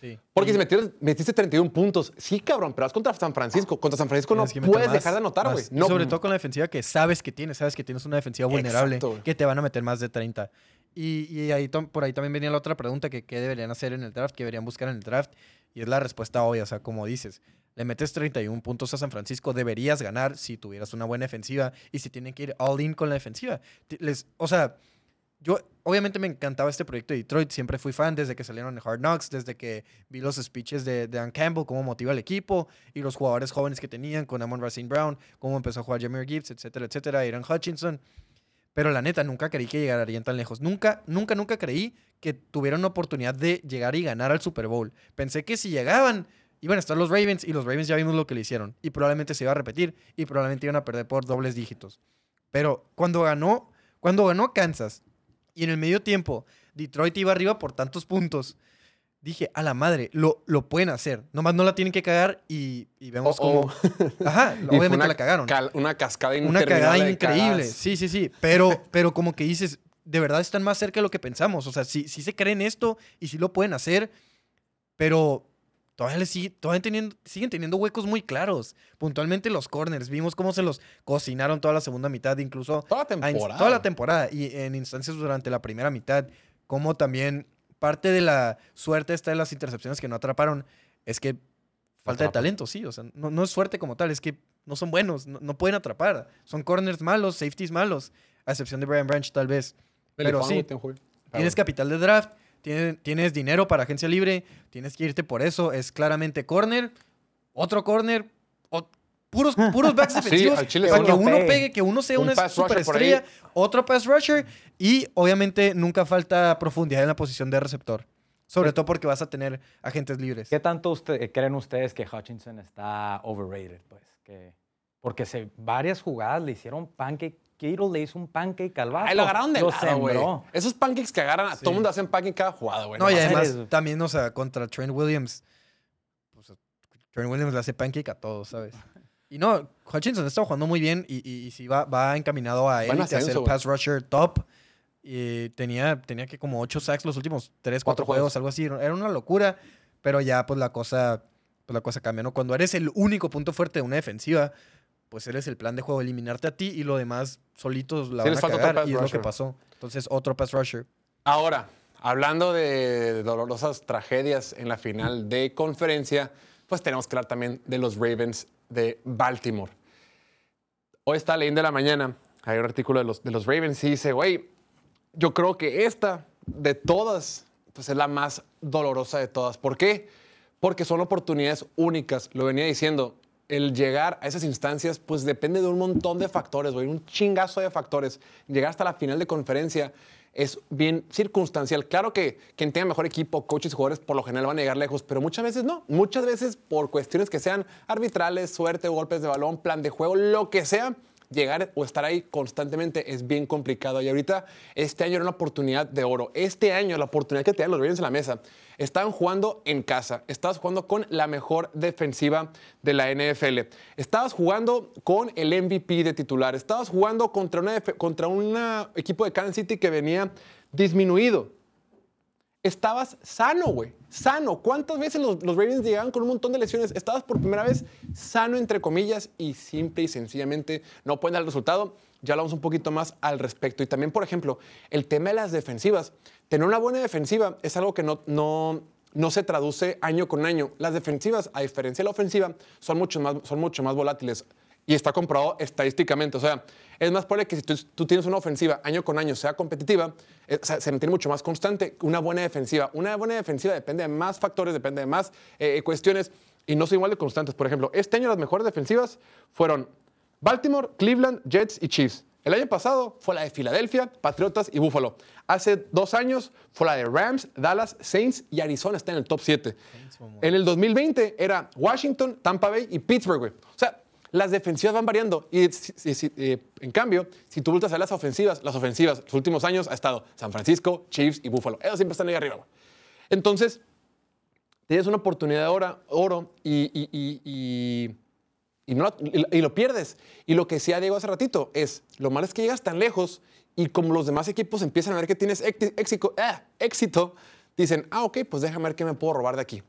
Sí. Porque si metiste, metiste 31 puntos, sí, cabrón, pero vas contra San Francisco. Contra San Francisco no puedes más, dejar de anotar, güey. No, sobre todo con la defensiva que sabes que tienes, sabes que tienes una defensiva vulnerable, Exacto, que te van a meter más de 30. Y, y ahí, por ahí también venía la otra pregunta, que qué deberían hacer en el draft, qué deberían buscar en el draft. Y es la respuesta obvia, o sea, como dices, le metes 31 puntos a San Francisco, deberías ganar si tuvieras una buena defensiva y si tienen que ir all in con la defensiva. Les, o sea, yo obviamente me encantaba este proyecto de Detroit, siempre fui fan desde que salieron en Hard Knocks, desde que vi los speeches de, de Dan Campbell, cómo motiva al equipo y los jugadores jóvenes que tenían con Amon Racine Brown, cómo empezó a jugar Jameer Gibbs, etcétera, etcétera, Aaron Hutchinson. Pero la neta, nunca creí que llegarían tan lejos. Nunca, nunca, nunca creí que tuvieran una oportunidad de llegar y ganar al Super Bowl. Pensé que si llegaban, iban a estar los Ravens y los Ravens ya vimos lo que le hicieron. Y probablemente se iba a repetir y probablemente iban a perder por dobles dígitos. Pero cuando ganó, cuando ganó Kansas y en el medio tiempo Detroit iba arriba por tantos puntos, dije, a la madre, lo, lo pueden hacer. Nomás no la tienen que cagar y, y vemos Oh, cómo... Ajá, Y obviamente una la cagaron cal- una cascada una cagada increíble. Sí, sí, sí. Pero, pero como que dices, de verdad están más cerca de lo que pensamos. O sea, sí, sí se creen esto y sí lo pueden hacer, pero todavía, les sigue, todavía teniendo, siguen teniendo huecos muy claros. Puntualmente los corners. Vimos cómo se los cocinaron toda la segunda mitad, incluso Toda la temporada. toda la temporada y en instancias durante la primera mitad. Como también parte de la suerte esta de las intercepciones que no atraparon es que falta de talento, sí. O sea, no, no es suerte como tal, es que no son buenos, no, no pueden atrapar. Son corners malos, safeties malos, a excepción de Brian Branch tal vez. Pero Juan, sí. Tienes capital de draft, tienes, tienes dinero para agencia libre, tienes que irte por eso. Es claramente corner, otro corner, o- puros, puros backs defensivos chile para sí. que Uno pegue. pegue, que uno sea Un una superestrella, otro pass rusher y obviamente nunca falta profundidad en la posición de receptor. Sobre todo porque vas a tener agentes libres. ¿Qué tanto usted- creen ustedes que Hutchinson está overrated? Pues, que, porque se, varias jugadas le hicieron pancake. Kittle le hizo un pancake al vato. Ahí lo agarraron de Lo lado, güey. Esos pancakes que agarran, a todo el mundo hacen pancake cada jugada, güey. No, y además eres- también, o sea, contra Trent Williams, pues, Trent Williams le hace pancake a todos, ¿sabes? Y no, Hutchinson está jugando muy bien y, y, y sí va, va encaminado a élite, a ser pass rusher top. Y tenía, tenía que como 8 sacks los últimos 3, 4 Cuatro juegos, juegos. algo así. Era una locura, pero ya pues la cosa, pues la cosa cambia, ¿no? Cuando eres el único punto fuerte de una defensiva, pues eres el plan de juego, eliminarte a ti y lo demás solitos la Sí, van a cagar y es lo que pasó. Entonces, otro pass rusher. Ahora, hablando de dolorosas tragedias en la final de conferencia, pues tenemos que hablar también de los Ravens de Baltimore. Hoy está leyendo de la mañana, hay un artículo de los, de los Ravens y dice, güey, yo creo que esta, de todas, pues es la más dolorosa de todas. ¿Por qué? Porque son oportunidades únicas. Lo venía diciendo. El llegar a esas instancias, pues depende de un montón de factores, güey, un chingazo de factores. Llegar hasta la final de conferencia es bien circunstancial. Claro que quien tenga mejor equipo, coaches y jugadores, por lo general van a llegar lejos, pero muchas veces no. Muchas veces por cuestiones que sean arbitrales, suerte, golpes de balón, plan de juego, lo que sea, llegar o estar ahí constantemente es bien complicado. Y ahorita, este año era una oportunidad de oro. Este año, la oportunidad que tenían los Ravens en la mesa, estaban jugando en casa. Estabas jugando con la mejor defensiva de la NFL. Estabas jugando con el MVP de titular. Estabas jugando contra un contra una equipo de Kansas City que venía disminuido estabas sano, güey. Sano. ¿Cuántas veces los, los, Ravens llegaban con un montón de lesiones? Estabas por primera vez sano, entre comillas, y simple y sencillamente no pueden dar el resultado. Ya hablamos un poquito más al respecto. Y también, por ejemplo, el tema de las defensivas. Tener una buena defensiva es algo que no, no, no se traduce año con año. Las defensivas, a diferencia de la ofensiva, son mucho más, son mucho más volátiles y está comprobado estadísticamente. O sea, es más probable que si tú, tienes una ofensiva año con año sea competitiva, eh, se mantiene mucho más constante una buena defensiva. Una buena defensiva depende de más factores, depende de más eh, cuestiones y no son igual de constantes. Por ejemplo, este año las mejores defensivas fueron Baltimore, Cleveland, Jets y Chiefs. El año pasado fue la de Filadelfia, Patriotas y Buffalo. Hace dos años fue la de Rams, Dallas, Saints y Arizona está en el top 7. En el 2020 era Washington, Tampa Bay y Pittsburgh. O sea, las defensivas van variando. Y, eh, en cambio, si tú vueltas a las ofensivas, las ofensivas, los últimos años ha estado San Francisco, Chiefs y Buffalo. Ellos siempre están ahí arriba. Entonces, tienes una oportunidad de oro y, y, no, y, lo pierdes. Y lo que decía Diego hace ratito es, lo malo es que llegas tan lejos y como los demás equipos empiezan a ver que tienes éxito, ah, éxito dicen, ah, ok, pues déjame ver qué me puedo robar de aquí.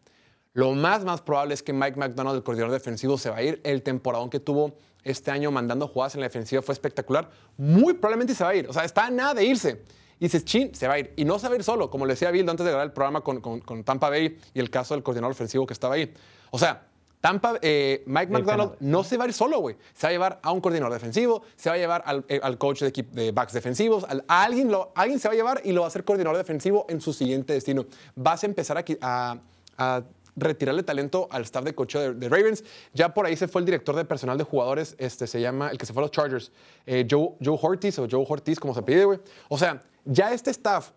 Lo más, más probable es que Mike McDonald, el coordinador defensivo, se va a ir. El temporadón que tuvo este año mandando jugadas en la defensiva fue espectacular. Muy probablemente se va a ir. O sea, está a nada de irse. Y dices, chin, se va a ir. Y no se va a ir solo, como le decía Bill antes de grabar el programa con, con, Tampa Bay y el caso del coordinador ofensivo que estaba ahí. O sea, Tampa, eh, Mike McDonald no se va a ir solo, güey. Se va a llevar a un coordinador defensivo, se va a llevar al, eh, coach de, de, backs defensivos, a alguien, lo, alguien se va a llevar y lo va a hacer coordinador defensivo en su siguiente destino. Vas a empezar a, a retirarle talento al staff de coche de, Ravens. Ya por ahí se fue el director de personal de jugadores, este se llama, el que se fue a los Chargers, eh, Joe, Joe Hortis o Joe Hortis, como se pide, güey. O sea, ya este staff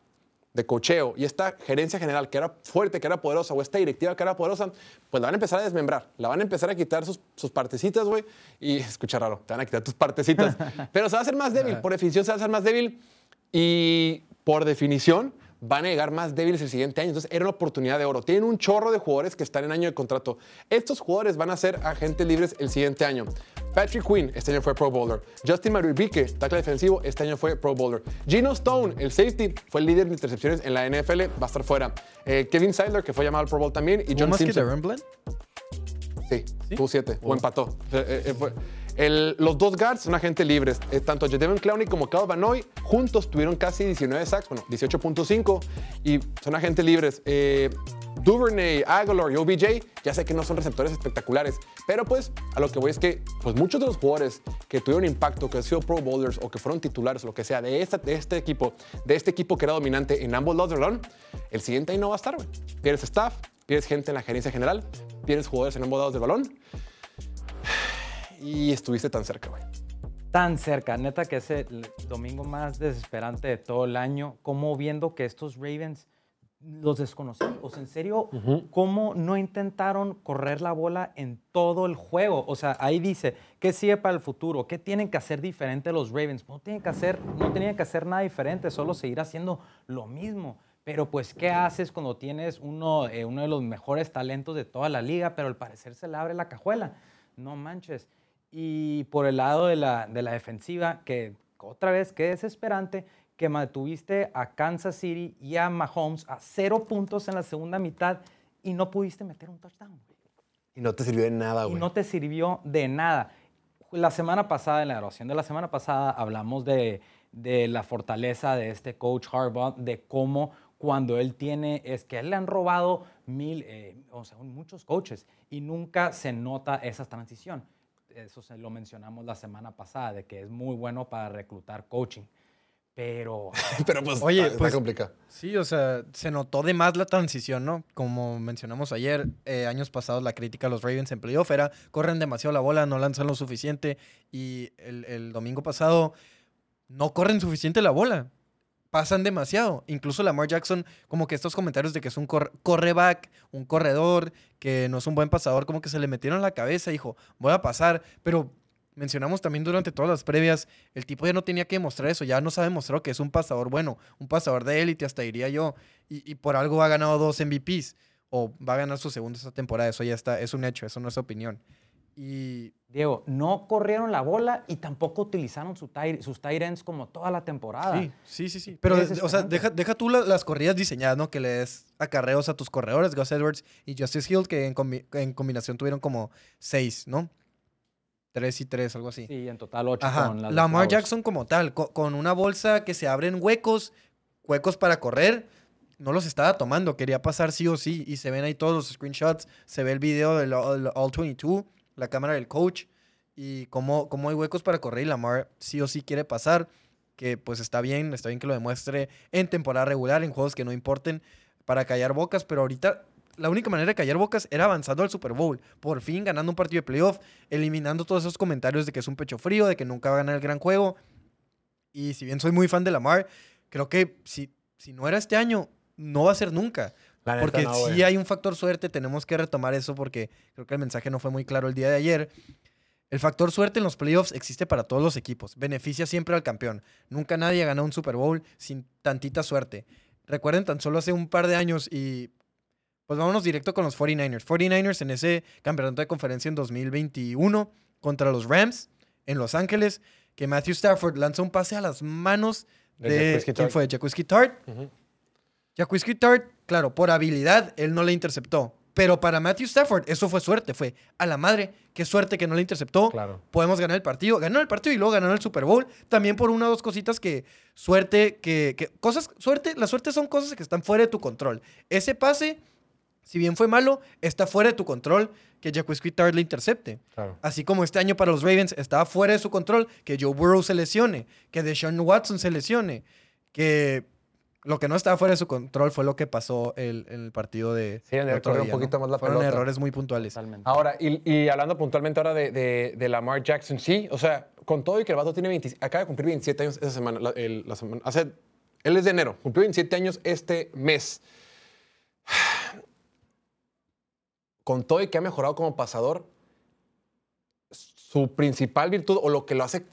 de cocheo y esta gerencia general que era fuerte, que era poderosa, o esta directiva que era poderosa, pues la van a empezar a desmembrar, la van a empezar a quitar sus, sus partecitas, güey, y escucha raro, te van a quitar tus partecitas, pero se va a hacer más débil, por definición se va a hacer más débil y por definición van a llegar más débiles el siguiente año. Entonces era una oportunidad de oro. Tienen un chorro de jugadores que están en año de contrato. Estos jugadores van a ser agentes libres el siguiente año. Patrick Quinn este año fue Pro Bowler. Justin Marubique, tackle defensivo, este año fue Pro Bowler. Gino Stone, el safety, fue el líder de intercepciones en la NFL, va a estar fuera. Eh, Kevin Seidler, que fue llamado al Pro Bowl también. Y John más Simpson. que Sí, tuvo siete, o empató. Eh, eh, los dos guards son agentes libres. Eh, tanto Jadavion Clowney como Cal Vanoy juntos tuvieron casi 19 sacks, bueno, 18.5 y son agentes libres. Eh, Duvernay, Aguilar y OBJ, ya sé que no son receptores espectaculares, pero pues a lo que voy es que pues muchos de los jugadores que tuvieron impacto, que han sido Pro Bowlers o que fueron titulares lo que sea de, esta, de este equipo, de este equipo que era dominante en ambos lados del balón, el siguiente ahí no va a estar, güey. Pierdes staff, pierdes gente en la gerencia general, pierdes jugadores en ambos lados del balón y estuviste tan cerca, güey. Tan cerca, neta que es el domingo más desesperante de todo el año, como viendo que estos Ravens los desconocemos. O sea, en serio, ¿cómo no intentaron correr la bola en todo el juego? O sea, ahí dice, ¿qué sigue para el futuro? ¿Qué tienen que hacer diferente los Ravens? No tienen que hacer, no tenían que hacer nada diferente, solo seguir haciendo lo mismo. Pero pues, ¿qué haces cuando tienes uno, eh, uno de los mejores talentos de toda la liga, pero al parecer se le abre la cajuela? No manches. Y por el lado de la, de la defensiva, que otra vez, qué desesperante, que mantuviste a Kansas City y a Mahomes a cero puntos en la segunda mitad y no pudiste meter un touchdown. Y no te sirvió de nada, güey. Y no te sirvió de nada. La semana pasada, en la grabación de la semana pasada, hablamos de, de la fortaleza de este coach Harbaugh, de cómo cuando él tiene, es que él le han robado mil, eh, o sea, muchos coaches y nunca se nota esa transición eso se lo mencionamos la semana pasada, de que es muy bueno para reclutar coaching. Pero Pero pues, Oye, está, está pues- complicado. Sí, o sea, se notó de más la transición, ¿no? Como mencionamos ayer, eh, años pasados la crítica a los Ravens en playoff era corren demasiado la bola, no lanzan lo suficiente y el, el domingo pasado no corren suficiente la bola. Pasan demasiado. Incluso Lamar Jackson, como que estos comentarios de que es un cor- correback, un corredor, que no es un buen pasador, como que se le metieron en la cabeza, dijo, voy a pasar. Pero mencionamos también durante todas las previas, el tipo ya no tenía que demostrar eso, ya nos ha demostrado que es un pasador bueno, un pasador de élite, hasta diría yo. Y, por algo ha ganado dos MVPs, o va a ganar su segunda esta temporada, eso ya está, es un hecho, eso no es opinión. Y Diego, no corrieron la bola y tampoco utilizaron su sus tight ends como toda la temporada. Sí, sí, sí, sí. Pero, o sea, deja, deja tú la- las corridas diseñadas, ¿no? Que le des acarreos a tus corredores, Gus Edwards y Justice Hill, que en, combi- en combinación tuvieron como seis, ¿no? Tres y tres, algo así. Sí, en total ocho Ajá. con las de Lamar. Jackson como tal, co- con una bolsa que se abren huecos, huecos para correr, no los estaba tomando, quería pasar sí o sí, y se ven ahí todos los screenshots, se ve el video del All, All 22, la cámara del coach, y cómo, hay huecos para correr y Lamar sí o sí quiere pasar, que pues está bien, está bien que lo demuestre en temporada regular, en juegos que no importen, para callar bocas, pero ahorita la única manera de callar bocas era avanzando al Super Bowl, por fin ganando un partido de playoff, eliminando todos esos comentarios de que es un pecho frío, de que nunca va a ganar el gran juego. Y si bien soy muy fan de Lamar, creo que si, si no era este año, no va a ser nunca. La neta, Porque no, si güey. hay un factor suerte, tenemos que retomar eso porque creo que el mensaje no fue muy claro el día de ayer. El factor suerte en los playoffs existe para todos los equipos. Beneficia siempre al campeón. Nunca nadie ha ganado un Super Bowl sin tantita suerte. Recuerden tan solo hace un par de años y pues vámonos directo con los 49ers. 49ers en ese campeonato de conferencia en 2021 contra los Rams en Los Ángeles, que Matthew Stafford lanza un pase a las manos De de... ¿Quién fue? Jaquiski Tart. Ujú. Jaquiski Tart, claro, por habilidad, él no le interceptó. Pero para Matthew Stafford, eso fue suerte. Fue a la madre, qué suerte que no le interceptó. Claro. Podemos ganar el partido. Ganó el partido y luego ganó el Super Bowl. También por una o dos cositas que suerte, que, que cosas, suerte, la suerte son cosas que están fuera de tu control. Ese pase, si bien fue malo, está fuera de tu control que Jaquiski Tart le intercepte. Claro. Así como este año para los Ravens estaba fuera de su control que Joe Burrow se lesione, que Deshaun Watson se lesione, que lo que no estaba fuera de su control fue lo que pasó el- en el partido de. Sí, en de el otro correr un poquito más la Fueron pelota. errores muy puntuales. Totalmente. Ahora, y, y hablando puntualmente ahora de, de, de Lamar Jackson, sí, o sea, con todo y que el vato tiene 20 acaba de cumplir 27 años esa semana, la, el- la semana, hace, él es de enero, cumplió 27 años este mes. Con todo y que ha mejorado como pasador, su principal virtud o lo que lo hace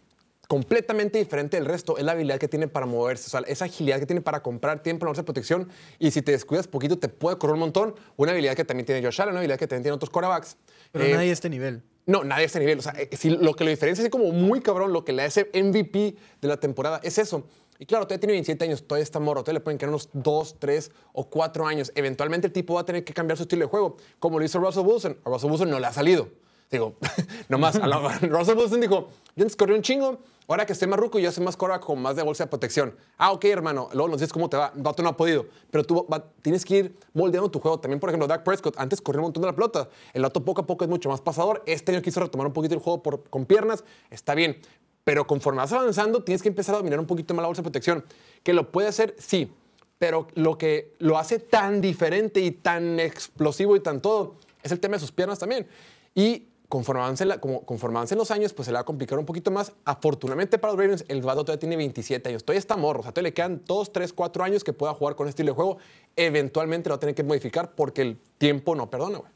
completamente diferente del resto es la habilidad que tiene para moverse, o sea, esa agilidad que tiene para comprar tiempo la de protección y si te descuidas poquito te puede correr un montón, una habilidad que también tiene Josh Allen, una habilidad que también tiene otros quarterbacks. Pero Eh, nadie a este nivel. no, nadie a este nivel. O sea, eh, si lo que lo diferencia así como muy cabrón, lo que le hace MVP de la temporada es eso. Y claro, todavía tiene 27 años, todavía está morro, todavía le pueden quedar unos 2, 3 o 4 años. Eventualmente el tipo va a tener que cambiar su estilo de juego, como lo hizo Russell Wilson. A Russell Wilson no le ha salido. Digo, nomás, a la- Russell Wilson dijo, yo antes corrí un chingo, ahora que estoy más ruco, yo soy más corra con más de bolsa de protección. Ah, ok, hermano, luego nos dices cómo te va. Vato no ha podido, pero tú va- tienes que ir moldeando tu juego. También, por ejemplo, Dak Prescott, antes corría un montón de la pelota. El vato poco a poco es mucho más pasador. Este año quiso retomar un poquito el juego por- con piernas, está bien. Pero conforme vas avanzando, tienes que empezar a dominar un poquito más la bolsa de protección. Que lo puede hacer, sí, pero lo que lo hace tan diferente y tan explosivo y tan todo es el tema de sus piernas también. Y conforme avancen, la- como, conforme avancen los años, pues se le va a complicar un poquito más. Afortunadamente para los Ravens, el vato todavía tiene 27 años. Todavía está morro. O sea, todavía le quedan 2, 3, 4 años que pueda jugar con este estilo de juego. Eventualmente lo va a tener que modificar porque el tiempo no perdona, güey.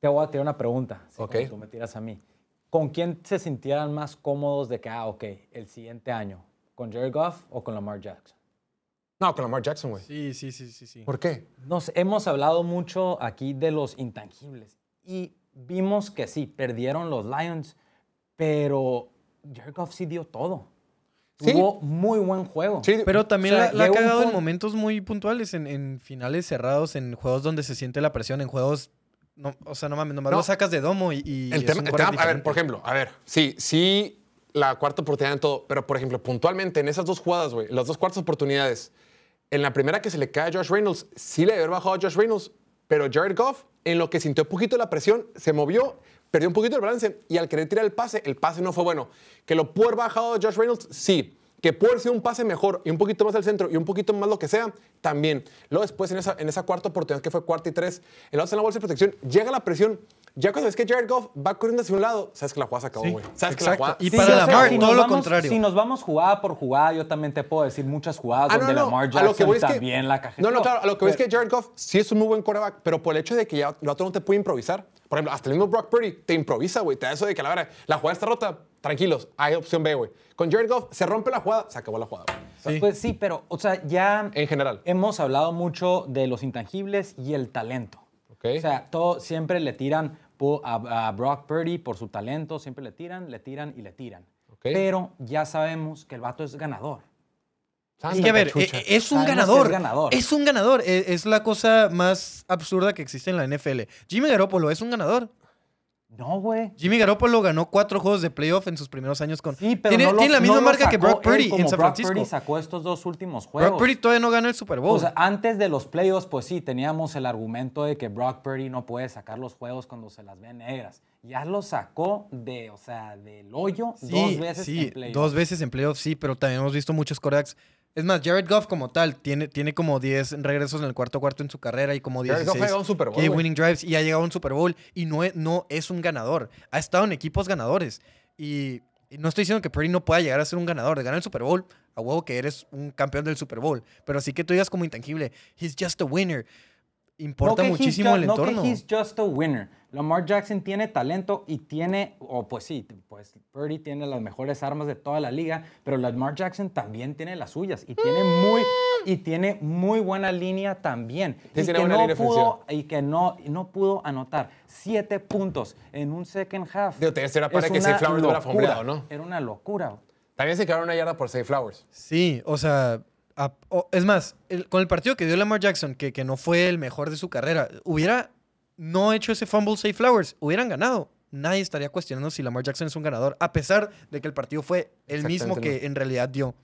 Te voy a tirar una pregunta. así Ok. como tú me tiras a mí. ¿Con quién se sintieran más cómodos de que, ah, ok, el siguiente año? ¿Con Jared Goff o con Lamar Jackson? No, con Lamar Jackson, güey. Sí, sí, sí, sí, sí. ¿Por qué? Nos hemos hablado mucho aquí de los intangibles y vimos que sí, perdieron los Lions, pero Jared Goff sí dio todo. Sí. Tuvo muy buen juego. Sí, Pero también O sea, la, la ha cagado en momentos muy puntuales, en, en finales cerrados, en juegos donde se siente la presión, en juegos. No, o sea, no mames, nomás No. lo sacas de domo y. y El es tema, un el tema- a ver, por ejemplo, a ver, sí, sí, la cuarta oportunidad en todo, pero por ejemplo, puntualmente en esas dos jugadas, güey, las dos cuartas oportunidades, en la primera que se le cae a Josh Reynolds, sí le debe haber bajado a Josh Reynolds, pero Jared Goff, en lo que sintió un poquito la presión, se movió, perdió un poquito el balance y al querer tirar el pase, el pase no fue bueno. Que lo pudo haber bajado Josh Reynolds, sí, Que puede ser un pase mejor y un poquito más al centro y un poquito más lo que sea, también. Luego después en esa, en esa cuarta oportunidad que fue cuarta y tres, el en la bolsa de protección, llega la presión. Ya cuando ves que Jared Goff va corriendo hacia un lado, sabes que la jugada se acabó, Sí, güey. Sabes que la jugada... Y Sí, para Lamar, si todo lo contrario. Si nos vamos jugada por jugada, yo también te puedo decir muchas jugadas Ah, no, donde no. Lamar A Jackson lo que voy es que- también la cajeteó. No, no, claro. A lo que voy es que Jared Goff sí es un muy buen quarterback, pero por el hecho de que ya el otro no te puede improvisar. Por ejemplo, hasta el mismo Brock Purdy te improvisa, güey. Te da eso de que la verdad, la jugada está rota. Tranquilos, hay opción B, güey. Con Jared Goff se rompe la jugada, se acabó la jugada, Sí. Pues sí, pero, o sea, ya En general. hemos hablado mucho de los intangibles y el talento. O sea, todo, siempre le tiran a, a Brock Purdy por su talento, siempre le tiran, le tiran y le tiran. Pero ya sabemos que el vato es ganador. Es que a ver, eh, es un ganador. es ganador. Es un ganador. E- Es la cosa más absurda que existe en la NFL. Jimmy Garoppolo es un ganador. No, güey. Jimmy Garoppolo ganó cuatro juegos de playoff en sus primeros años con. Sí, pero tiene, no lo- tiene la misma marca que Brock Purdy en San Brock Francisco. Purdy sacó estos dos últimos juegos. Brock Purdy todavía no gana el Super Bowl. O sea, antes de los playoffs, pues sí, teníamos el argumento de que Brock Purdy no puede sacar los juegos cuando se las ve negras. Ya lo sacó de, o sea, del hoyo sí, dos veces sí, en playoffs. dos veces en playoffs, sí, pero también hemos visto muchos corebacks. Es más, Jared Goff como tal tiene, tiene como 10 regresos en el cuarto cuarto en su carrera y como Jared 16 Goff ha llegado a un Super Bowl, game güey. winning drives y ha llegado a un Super Bowl y no es, no es un ganador. Ha estado en equipos ganadores y, y no estoy diciendo que Purdy no pueda llegar a ser un ganador. De ganar el Super Bowl, a huevo que eres un campeón del Super Bowl. Pero así que tú digas como intangible, he's just a winner. Importa No muchísimo el entorno. No que he's just a winner. Lamar Jackson tiene talento y tiene, o pues sí, pues Purdy tiene las mejores armas de toda la liga, pero Lamar Jackson también tiene las suyas y tiene muy y tiene muy buena línea también. Sí, y tiene que buena no línea pudo y que no no pudo anotar siete puntos en un second half. Digo, era para Es que Flowers hubiera locura. fombreado, ¿no? Era una locura. También se quedaron una yarda por Safe Flowers. Sí, o sea, a- o- es más, el- con el partido que dio Lamar Jackson, que, que no fue el mejor de su carrera, hubiera no hecho ese fumble safe flowers, hubieran ganado. Nadie estaría cuestionando si Lamar Jackson es un ganador, a pesar de que el partido fue el mismo que en realidad dio.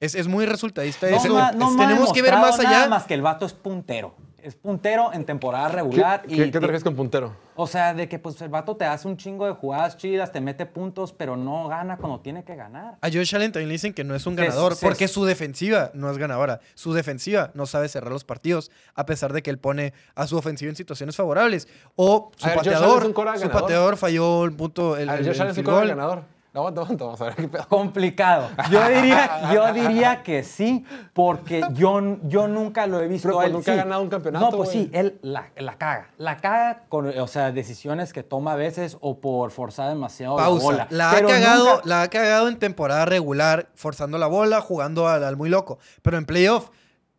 Es, es muy resultadista No, eso. no Es- tenemos que ver más nada allá. más que el vato es puntero. Es puntero en temporada regular. ¿Qué, y qué- qué te refieres con puntero? O sea, de que pues el vato te hace un chingo de jugadas chidas, te mete puntos, pero no gana cuando tiene que ganar. A Josh Allen también le dicen que no es un ganador porque su defensiva no es ganadora. Su defensiva no sabe cerrar los partidos a pesar de que él pone a su ofensiva en situaciones favorables. O su A pateador, su ganador. pateador falló el punto, el, A ver, el- Josh el Allen es un field vamos a ver qué pedo. Complicado. Yo diría, yo diría que sí, porque yo, yo nunca lo he visto. Pero a él, nunca ha ganado un campeonato, No, pues güey. sí, él la, la caga. La caga con, o sea, decisiones que toma a veces o por forzar demasiado la bola. La ha, cagado, nunca- la ha cagado en temporada regular, forzando la bola, jugando al, al muy loco. Pero en playoff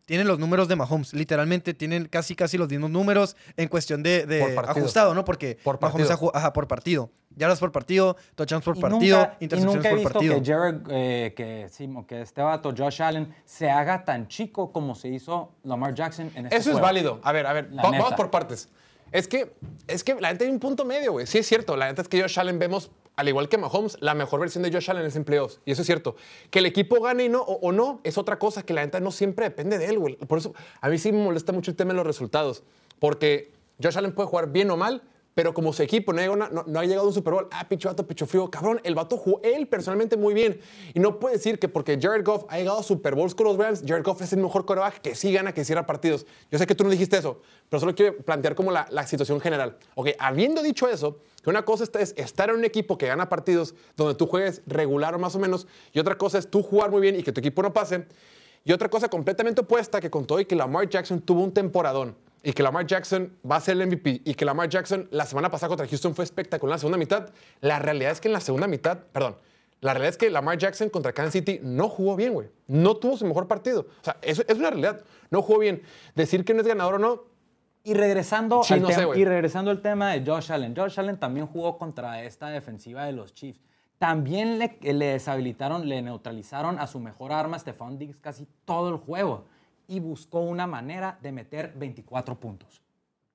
tienen los números de Mahomes. Literalmente tienen casi casi los mismos números en cuestión de, ajustado, ¿no? Porque Por Mahomes ajá, por partido. Yardas por partido, touchdowns por Y partido, nunca, y intercepciones nunca he por visto partido. que Jared, eh, que, sí, que este vato, Josh Allen, se haga tan chico como se hizo Lamar Jackson en este Eso es válido. A ver, a ver, vamos por partes. Es que, es que la neta hay un punto medio, güey. Sí es cierto, la neta es que Josh Allen vemos, al igual que Mahomes, la mejor versión de Josh Allen es en. Y eso es cierto. Que el equipo gane y no, o, o no es otra cosa que la neta no siempre depende de él, güey. Por eso a mí sí me molesta mucho el tema de los resultados. Porque Josh Allen puede jugar bien o mal, pero como su equipo no ha llegado, a un Super Bowl, ah, picho vato, picho frío, cabrón, el vato jugó él personalmente muy bien. Y no puede decir que porque Jared Goff ha llegado a Super Bowls con los Rams, Jared Goff es el mejor quarterback que sí gana, que cierra partidos. Yo sé que tú no dijiste eso, pero solo quiero plantear como la, situación general. Ok, habiendo dicho eso, que una cosa es estar en un equipo que gana partidos donde tú juegues regular o más o menos, y otra cosa es tú jugar muy bien y que tu equipo no pase. Y otra cosa completamente opuesta, que con todo y que Lamar Jackson tuvo un temporadón y que Lamar Jackson va a ser el MVP y que Lamar Jackson la semana pasada contra Houston fue espectacular en la segunda mitad, la realidad es que en la segunda mitad, perdón, la realidad es que Lamar Jackson contra Kansas City no jugó bien, güey. No tuvo su mejor partido. O sea, eso es una realidad. No jugó bien. Decir que no es ganador o no, Y regresando, Sí, al no sé, y regresando al tema de Josh Allen. Josh Allen también jugó contra esta defensiva de los Chiefs. También le, le deshabilitaron, le neutralizaron a su mejor arma, Stephon Diggs, casi todo el juego. Y buscó una manera de meter 24 puntos.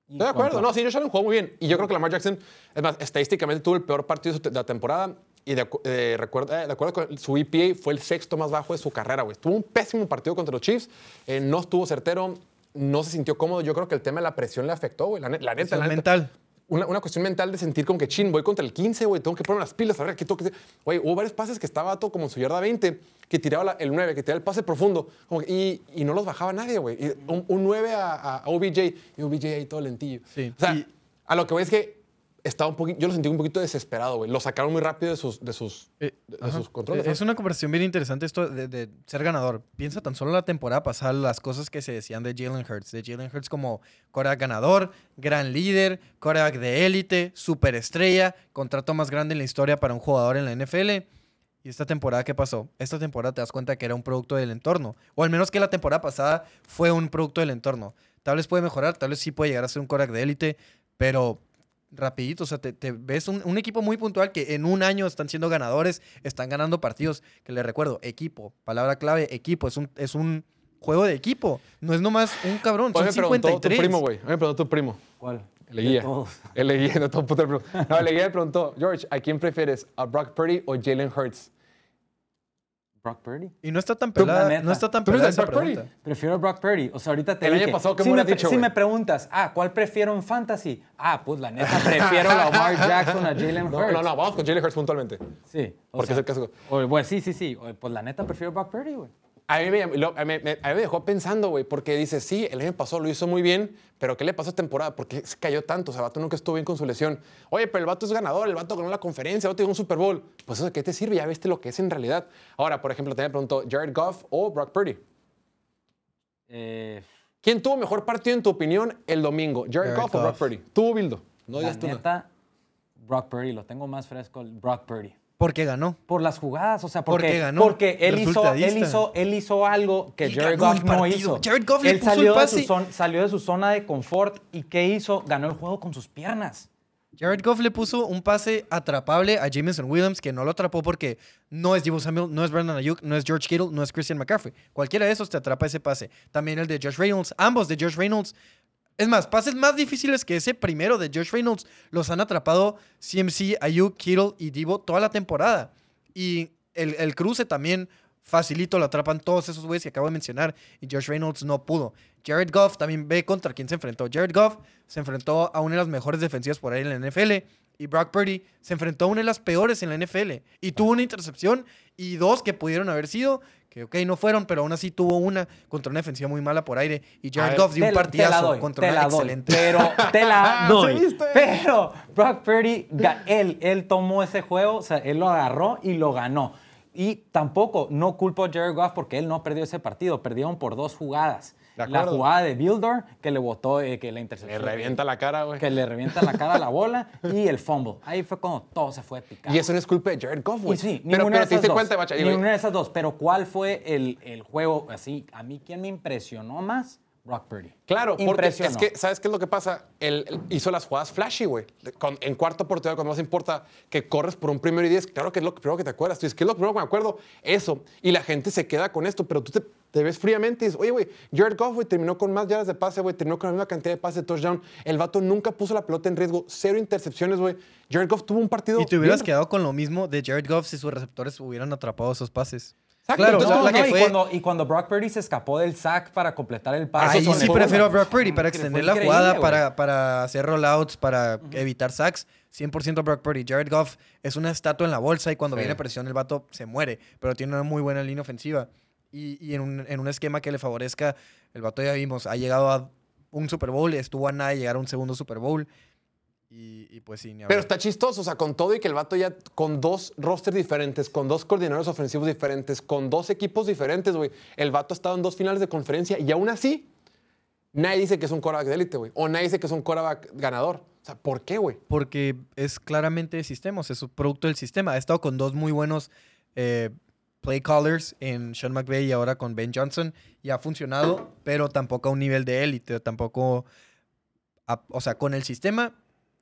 Y Estoy de acuerdo. No, sí, Josh Allen jugó muy bien. Y yo creo que Lamar Jackson, es más, estadísticamente tuvo el peor partido de la temporada. Y de, eh, recuerda- eh, de acuerdo con su EPA, fue el sexto más bajo de su carrera, güey. Tuvo un pésimo partido contra los Chiefs. eh, no estuvo certero. No se sintió cómodo. Yo creo que el tema de la presión le afectó, güey. La, la neta, la neta. Una, una cuestión mental de sentir como que, chin, voy contra el 15, güey, tengo que poner las pilas, a ver, aquí tengo que... Güey, hubo varios pases que estaba todo como en su yarda 20, que tiraba la- el 9, que tiraba el pase profundo, como que- y, y no los bajaba nadie, güey. Un, un 9 a, a- a OBJ, y OBJ ahí todo lentillo. Sí, O sea, y- a lo que voy es que estaba un poquito, yo lo sentí un poquito desesperado, güey. Lo sacaron muy rápido de sus, de sus, Eh, de sus controles. Eh, Es una conversación bien interesante esto de, de ser ganador. Piensa tan solo la temporada pasada las cosas que se decían de Jalen Hurts. De Jalen Hurts como quarterback ganador, gran líder, quarterback de élite, superestrella, contrato más grande en la historia para un jugador en la NFL. ¿Y esta temporada qué pasó? Esta temporada te das cuenta que era un producto del entorno. O al menos que la temporada pasada fue un producto del entorno. Tal vez puede mejorar, tal vez sí puede llegar a ser un quarterback de élite, pero rapidito, o sea, te, te ves un, un equipo muy puntual que en un año están siendo ganadores, están ganando partidos, que les recuerdo, equipo, palabra clave, equipo, es un, es un juego de equipo, no es nomás un cabrón, son me preguntó tu 53. primo, güey. Me preguntó tu primo. ¿Cuál? El guía. El guía, no todo puto el primo. No, el guía me preguntó, George, ¿a quién prefieres? ¿A Brock Purdy o Jalen Hurts? Brock Purdy. Y no está tan pelada, no está tan ¿Tú pelada esa Brock Purdy? Prefiero a Brock Purdy. O sea, ahorita te El año dije, pasado, ¿qué si me dicho, si güey? me preguntas, ah, ¿cuál prefiero en fantasy? Ah, pues la neta, prefiero a Lamar Jackson a Jalen No, Hurts. no, no, vamos con Jalen Hurts puntualmente. Sí. o Porque sea, es el caso. o- bueno, sí, sí, sí. o- Pues la neta, prefiero a Brock Purdy, güey. A mí me, lo- a mí me- a mí me dejó pensando, güey, porque dice, sí, el año pasado lo hizo muy bien, pero ¿qué le pasó esta temporada? ¿Por qué se cayó tanto? O sea, el vato nunca estuvo bien con su lesión. Oye, pero el vato es ganador, el vato ganó la conferencia, el vato ganó un Super Bowl. Pues eso, ¿de qué te sirve? Ya viste lo que es en realidad. Ahora, por ejemplo, también me preguntó, ¿Jared Goff o Brock Purdy? Eh, ¿Quién tuvo mejor partido, en tu opinión, el domingo? ¿Jared, Jared Goff, o Brock. Purdy? Tú, Bildo. No la digas tú neta, Brock Purdy. Lo tengo más fresco, Brock Purdy. Porque ganó. Por las jugadas, o sea, Porque porque, ganó, porque él, hizo, él, hizo, él hizo algo que Jared Goff no hizo. Jared Goff le él puso el salió, de pase. su zon- salió de su zona de confort y ¿qué hizo? Ganó el juego con sus piernas. Jared Goff le puso un pase atrapable a Jameson Williams que no lo atrapó porque no es Divo Samuel, no es Brandon Ayuk, no es George Kittle, no es Christian McCaffrey. Cualquiera de esos te atrapa ese pase. También el de Josh Reynolds, ambos de Josh Reynolds. Es más, pases más difíciles que ese primero de Josh Reynolds los han atrapado CMC, Ayuk, Kittle y Divo toda la temporada. Y el, el cruce también facilito lo atrapan todos esos güeyes que acabo de mencionar y Josh Reynolds no pudo. Jared Goff también ve contra quién se enfrentó. Jared Goff se enfrentó a una de las mejores defensivas por ahí en la NFL y Brock Purdy se enfrentó a una de las peores en la NFL y tuvo una intercepción y dos que pudieron haber sido, que ok, no fueron, pero aún así tuvo una contra una defensiva muy mala por aire y Jared Goff dio un partidazo doy, contra una doy, excelente. Pero te la doy. Pero Brock Purdy, él, él tomó ese juego, o sea, él lo agarró y lo ganó. Y tampoco, no culpo a Jared Goff porque él no perdió ese partido. Perdieron por dos jugadas. La jugada de Builder, que le botó, eh, que la Le intercepción. revienta la cara, güey. Que le revienta la cara a la bola y el fumble. Ahí fue cuando todo se fue picando. Y eso no es culpa de Jared Goff, güey. sí, pero, pero te diste cuenta, bacha. Ninguna de esas dos. Pero ¿cuál fue el, el juego así? A mí, ¿quién me impresionó más? Brock Purdy. Claro, porque es que, ¿sabes qué es lo que pasa? Él, él hizo las jugadas flashy, güey. Con- En cuarta oportunidad, cuando más importa que corres por un primero y diez, claro que es lo primero que te acuerdas. Tú dices, ¿qué es lo primero que me acuerdo? Eso. Y la gente se queda con esto, pero tú te, te ves fríamente y dices, oye, güey, Jared Goff, güey, terminó con más yardas de pase, güey, terminó con la misma cantidad de pases de touchdown. El vato nunca puso la pelota en riesgo, cero intercepciones, güey. Jared Goff tuvo un partido. Y te hubieras bien- quedado con lo mismo de Jared Goff si sus receptores hubieran atrapado esos pases. Claro, entonces, la No, que no, y, fue- cuando, y cuando Brock Purdy se escapó del sack para completar el pase. Ahí sí prefiero a. Brock Purdy para extender la jugada, para, para hacer rollouts, para evitar sacks. 100% Brock Purdy. Jared Goff es una estatua en la bolsa y cuando Sí. viene presión el vato se muere, pero tiene una muy buena línea ofensiva. Y, y en, un, en un esquema que le favorezca, el vato ya vimos, ha llegado a un Super Bowl, estuvo a nada de llegar a un segundo Super Bowl. Y, y pues sí, ni Pero está chistoso, o sea, con todo y que el vato ya con dos rosters diferentes, con dos coordinadores ofensivos diferentes, con dos equipos diferentes, güey. El vato ha estado en dos finales de conferencia y aún así, nadie dice que es un quarterback de élite, güey. O nadie dice que es un quarterback ganador. O sea, ¿por qué, güey? Porque es claramente de sistemas, es un producto del sistema. Ha estado con dos muy buenos eh, play callers en Sean McVay y ahora con Ben Johnson y ha funcionado, pero tampoco a un nivel de élite, tampoco, a- o sea, con el sistema,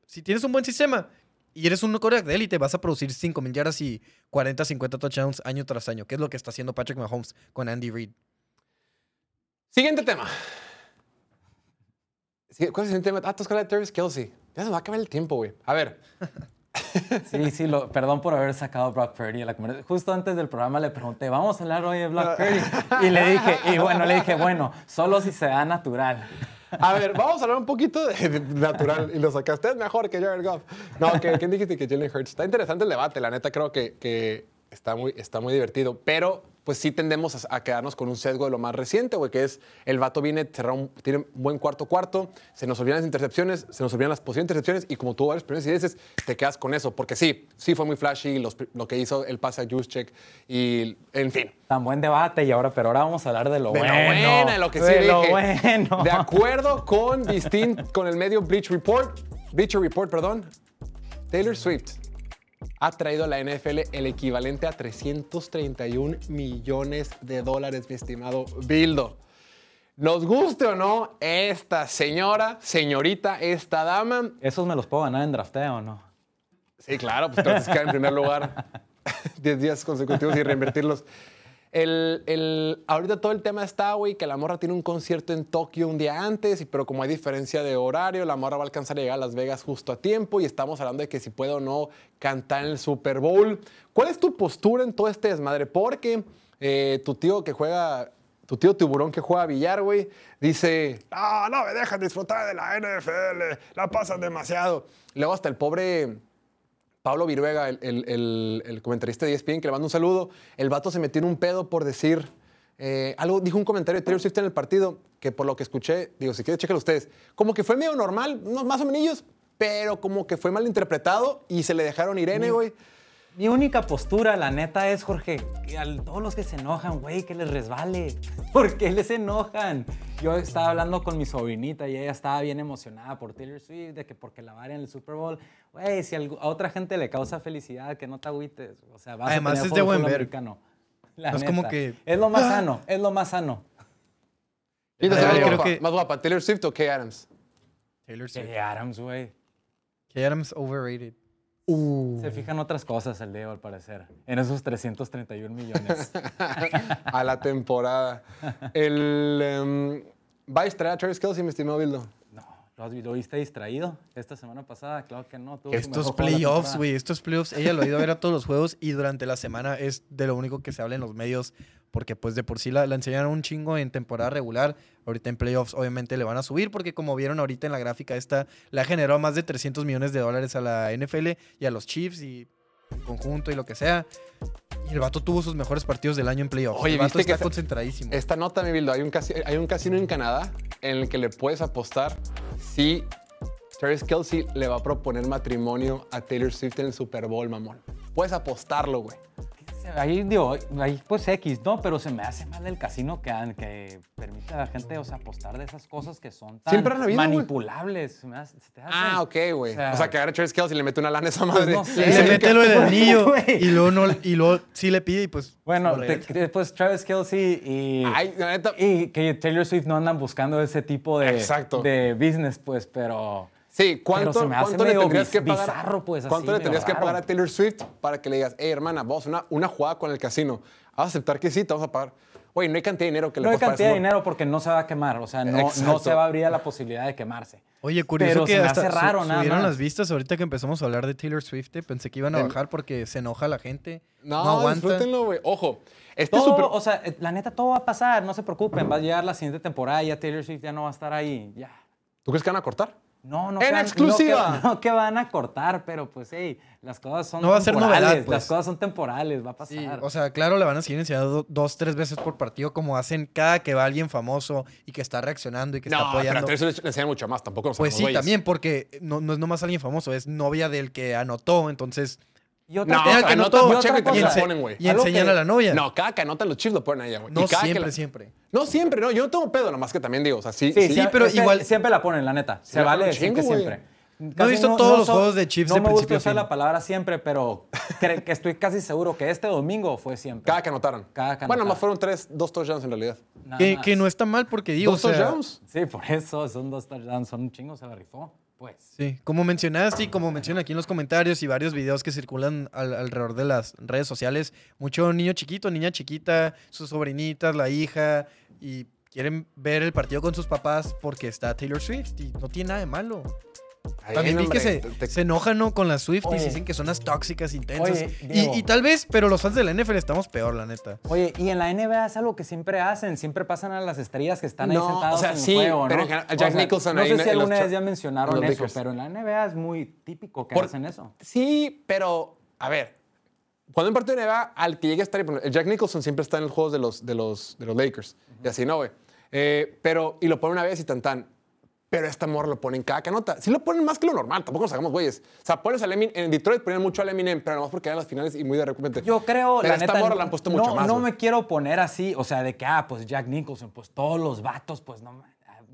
si tienes un buen sistema y eres un quarterback de élite, vas a producir 5 mil yardas y 40, 50 touchdowns año tras año, que es lo que está haciendo Patrick Mahomes con Andy Reid. Siguiente tema. ¿Cuál es el siguiente tema? Ah, Toscala de Travis Kelsey. Ya se va a acabar el tiempo, güey. A ver, Sí, sí, lo, perdón por haber sacado a Brock Purdy a la conversación. Justo antes del programa le pregunté, ¿vamos a hablar hoy de Brock Purdy? Y le dije, y bueno, le dije, bueno, solo si se da natural. A ver, vamos a hablar un poquito de, de natural. Y lo sacaste es mejor que Jared Goff. No, que, ¿quién dijiste que Jalen Hurts? Está interesante el debate. La neta creo que, que está, muy, está muy divertido. Pero pues sí tendemos a, quedarnos con un sesgo de lo más reciente, güey, que es el vato viene, un- tiene un buen cuarto cuarto, se nos olvidan las intercepciones, se nos olvidan las posibles intercepciones y como tuvo varias primeras te quedas con eso. Porque sí, sí fue muy flashy los lo que hizo el pase a Juszczyk y en fin. Tan buen debate y ahora, pero ahora vamos a hablar de lo De bueno. lo bueno, de lo que sí de dije. lo bueno. De acuerdo con distin- con el medio Bleach Report, Bleacher Report, perdón, Taylor Swift ha traído a la NFL el equivalente a 331 millones de dólares, mi estimado Bildo. Nos guste o no, esta señora, señorita, esta dama, ¿Esos me los puedo ganar en drafteo o no? Sí, claro, pues te quedar en primer lugar 10 días consecutivos y reinvertirlos. El, el- ahorita todo el tema está, güey, que la morra tiene un concierto en Tokio un día antes, pero como hay diferencia de horario, la morra va a alcanzar a llegar a Las Vegas justo a tiempo y estamos hablando de que si puede o no cantar en el Super Bowl. ¿Cuál es tu postura en todo este desmadre? Porque eh, tu tío que juega, tu tío tiburón que juega billar, güey, dice, no, no me dejan disfrutar de la NFL, la pasan demasiado. Luego hasta el pobre... Pablo Viruega, el, el- el- el comentarista de ESPN, que le mando un saludo, el vato se metió en un pedo por decir eh, algo, dijo un comentario de Taylor Swift en el partido, que por lo que escuché, digo, si quieres, chécalo ustedes, como que fue medio normal, no, más o menos, pero como que fue mal interpretado y se le dejaron Irene, güey. Mi única postura, la neta, es, Jorge, que a todos los que se enojan, güey, que les resbale. ¿Por qué les enojan? Yo estaba hablando con mi sobrinita y ella estaba bien emocionada por Taylor Swift, de que porque la varia en el Super Bowl. Güey, si a otra gente le causa felicidad, que no te agüites. O sea, vas Además, a tener es de buen ver. No es como que- Es lo más sano, es lo más sano. ¿Quién te Pero hace más creo guapa? que- ¿Más guapa, Taylor Swift o Kay Adams? Taylor Swift. Que Adams, güey. Kay Adams overrated. Se fijan otras cosas el Leo, al parecer. En esos 331 millones. a la temporada. El... em, ¿Va a distraer a Travis Kelsey, mi estimado Bildo? No, ¿lo, viste distraído esta semana pasada? Claro que no. tuvo Estos la playoffs, güey, estos playoffs, ella lo ha ido a ver a todos los juegos y durante la semana es de lo único que se habla en los medios, porque pues de por sí la, la enseñaron un chingo en temporada regular, ahorita en playoffs obviamente le van a subir, porque como vieron ahorita en la gráfica esta, le ha generado más de 300 millones de dólares a la NFL y a los Chiefs y en conjunto y lo que sea. Y el vato tuvo sus mejores partidos del año en playoffs. Oye, el vato ¿viste que está concentradísimo. Esta nota, mi Bildo, hay un, casi- hay un casino en Canadá en el que le puedes apostar si Travis Kelsey le va a proponer matrimonio a Taylor Swift en el Super Bowl, mamón. Puedes apostarlo, güey. Ahí, digo, ahí pues X, ¿no? Pero se me hace mal el casino que, que permite a la gente, o sea, apostar de esas cosas que son tan Siempre han habido, güey. manipulables. Se me hace- se te hace- Ah, ok, güey. O sea, O sea, que agarre Travis Kelsey y le mete una lana a esa madre. no sé. Y le mete lo del anillo Güey. y luego, no, y luego sí le pide y pues... Bueno, pues Travis Kelsey y, Ay, la neta. y que Taylor Swift no andan buscando ese tipo de, Exacto. de business, pues, pero... Sí, ¿cuánto, Pero se me hace cuánto le tendrías que pagar? bizarro, pues, así, ¿Cuánto le tendrías que pagar a Taylor Swift para que le digas, hey, hermana, vamos a una, una jugada con el casino? ¿Vas a aceptar que sí? Te vamos a pagar. Güey, no hay cantidad de dinero que le No hay cantidad de dinero porque no se va a quemar, o sea, no, no se va a abrir a la posibilidad de quemarse. Oye, curioso Pero que se me hasta hace su- raro, nada subieron más. las vistas ahorita que empezamos a hablar de Taylor Swift. Pensé que iban a El- bajar porque se enoja la gente. No, No, aguanta. disfrútenlo, güey. Ojo, este Todo, super... o sea, eh, la neta, todo va a pasar, no se preocupen. Va a llegar la siguiente temporada y ya Taylor Swift ya no va a estar ahí. Ya. ¿Tú crees que van a cortar? No, no. ¡En que exclusiva! No que, no que van a cortar, pero pues, hey, las cosas son No va a ser temporales. novedad, pues. Las cosas son temporales, va a pasar. Sí, o sea, claro, le van a seguir enseñando do- dos, tres veces por partido, como hacen cada que va alguien famoso y que está reaccionando y que está No, pero a apoyando. Le enseñan mucho más. Tampoco nos Pues sí, güeyes. también, porque no, no es nomás alguien famoso, es novia del que anotó, entonces. Y otra No, cosa, que anota anotó Pacheco y ense- ponen, güey. y enseñan que- a la novia. No, cada que anotan los chips lo ponen a ella, güey. No Y cada que siempre, la- siempre. No siempre, no. Yo no tengo pedo, nomás que también digo, o sea, sí, Sí, sí. sí, pero es que igual- Siempre la ponen, la neta. Se vale decir chingo, que güey. siempre. he visto todos los so- juegos de Chiefs no de me gusta principio a usar la palabra siempre, pero cre- que estoy casi seguro que este domingo fue siempre. Cada que anotaron. Cada que Bueno, más fueron tres, dos touchdowns en realidad. Que, no está mal porque digo. ¿Dos o sea, touchdowns? Sí, por eso son dos touchdowns, son un chingo, se la rifó. Pues. Sí, como mencionaste y como menciona aquí en los comentarios y varios videos que circulan al- alrededor de las redes sociales, mucho niño chiquito, niña chiquita, sus sobrinitas, la hija, y quieren ver el partido con sus papás porque está Taylor Swift y no tiene nada de malo. También vi que se, te- se enojan ¿no? con las Swifties Oye. y dicen que son unas tóxicas, intensas. Oye, Y- Diego. y, tal vez, pero los fans de la NFL estamos peor, la neta. Oye, y en la NBA es algo que siempre hacen, siempre pasan a las estrellas que están ahí No, sentados o sea, en el sí, juego, ¿no? pero en general, O Jack sea, Nicholson No sé si alguna vez ya en mencionaron eso, pero en la NBA es muy típico que Por- hacen eso. Sí, pero a ver, cuando un partido de NBA, al que llegue a estar, el Jack Nicholson siempre está en los juegos de los, de los, de los Lakers. Y así no, güey. Eh, pero, y lo pone una vez y tan tan. Pero esta morra lo pone en cada canota. Sí lo ponen más que lo normal, tampoco nos hagamos güeyes. O sea, pones al Eminem, en Detroit ponían mucho al Eminem, pero nomás porque eran las finales y muy de repente. Yo creo, pero la esta neta, no- la han puesto no, mucho más. No me quiero poner así, o sea, de que, ah, pues Jack Nicholson, pues todos los vatos, pues no,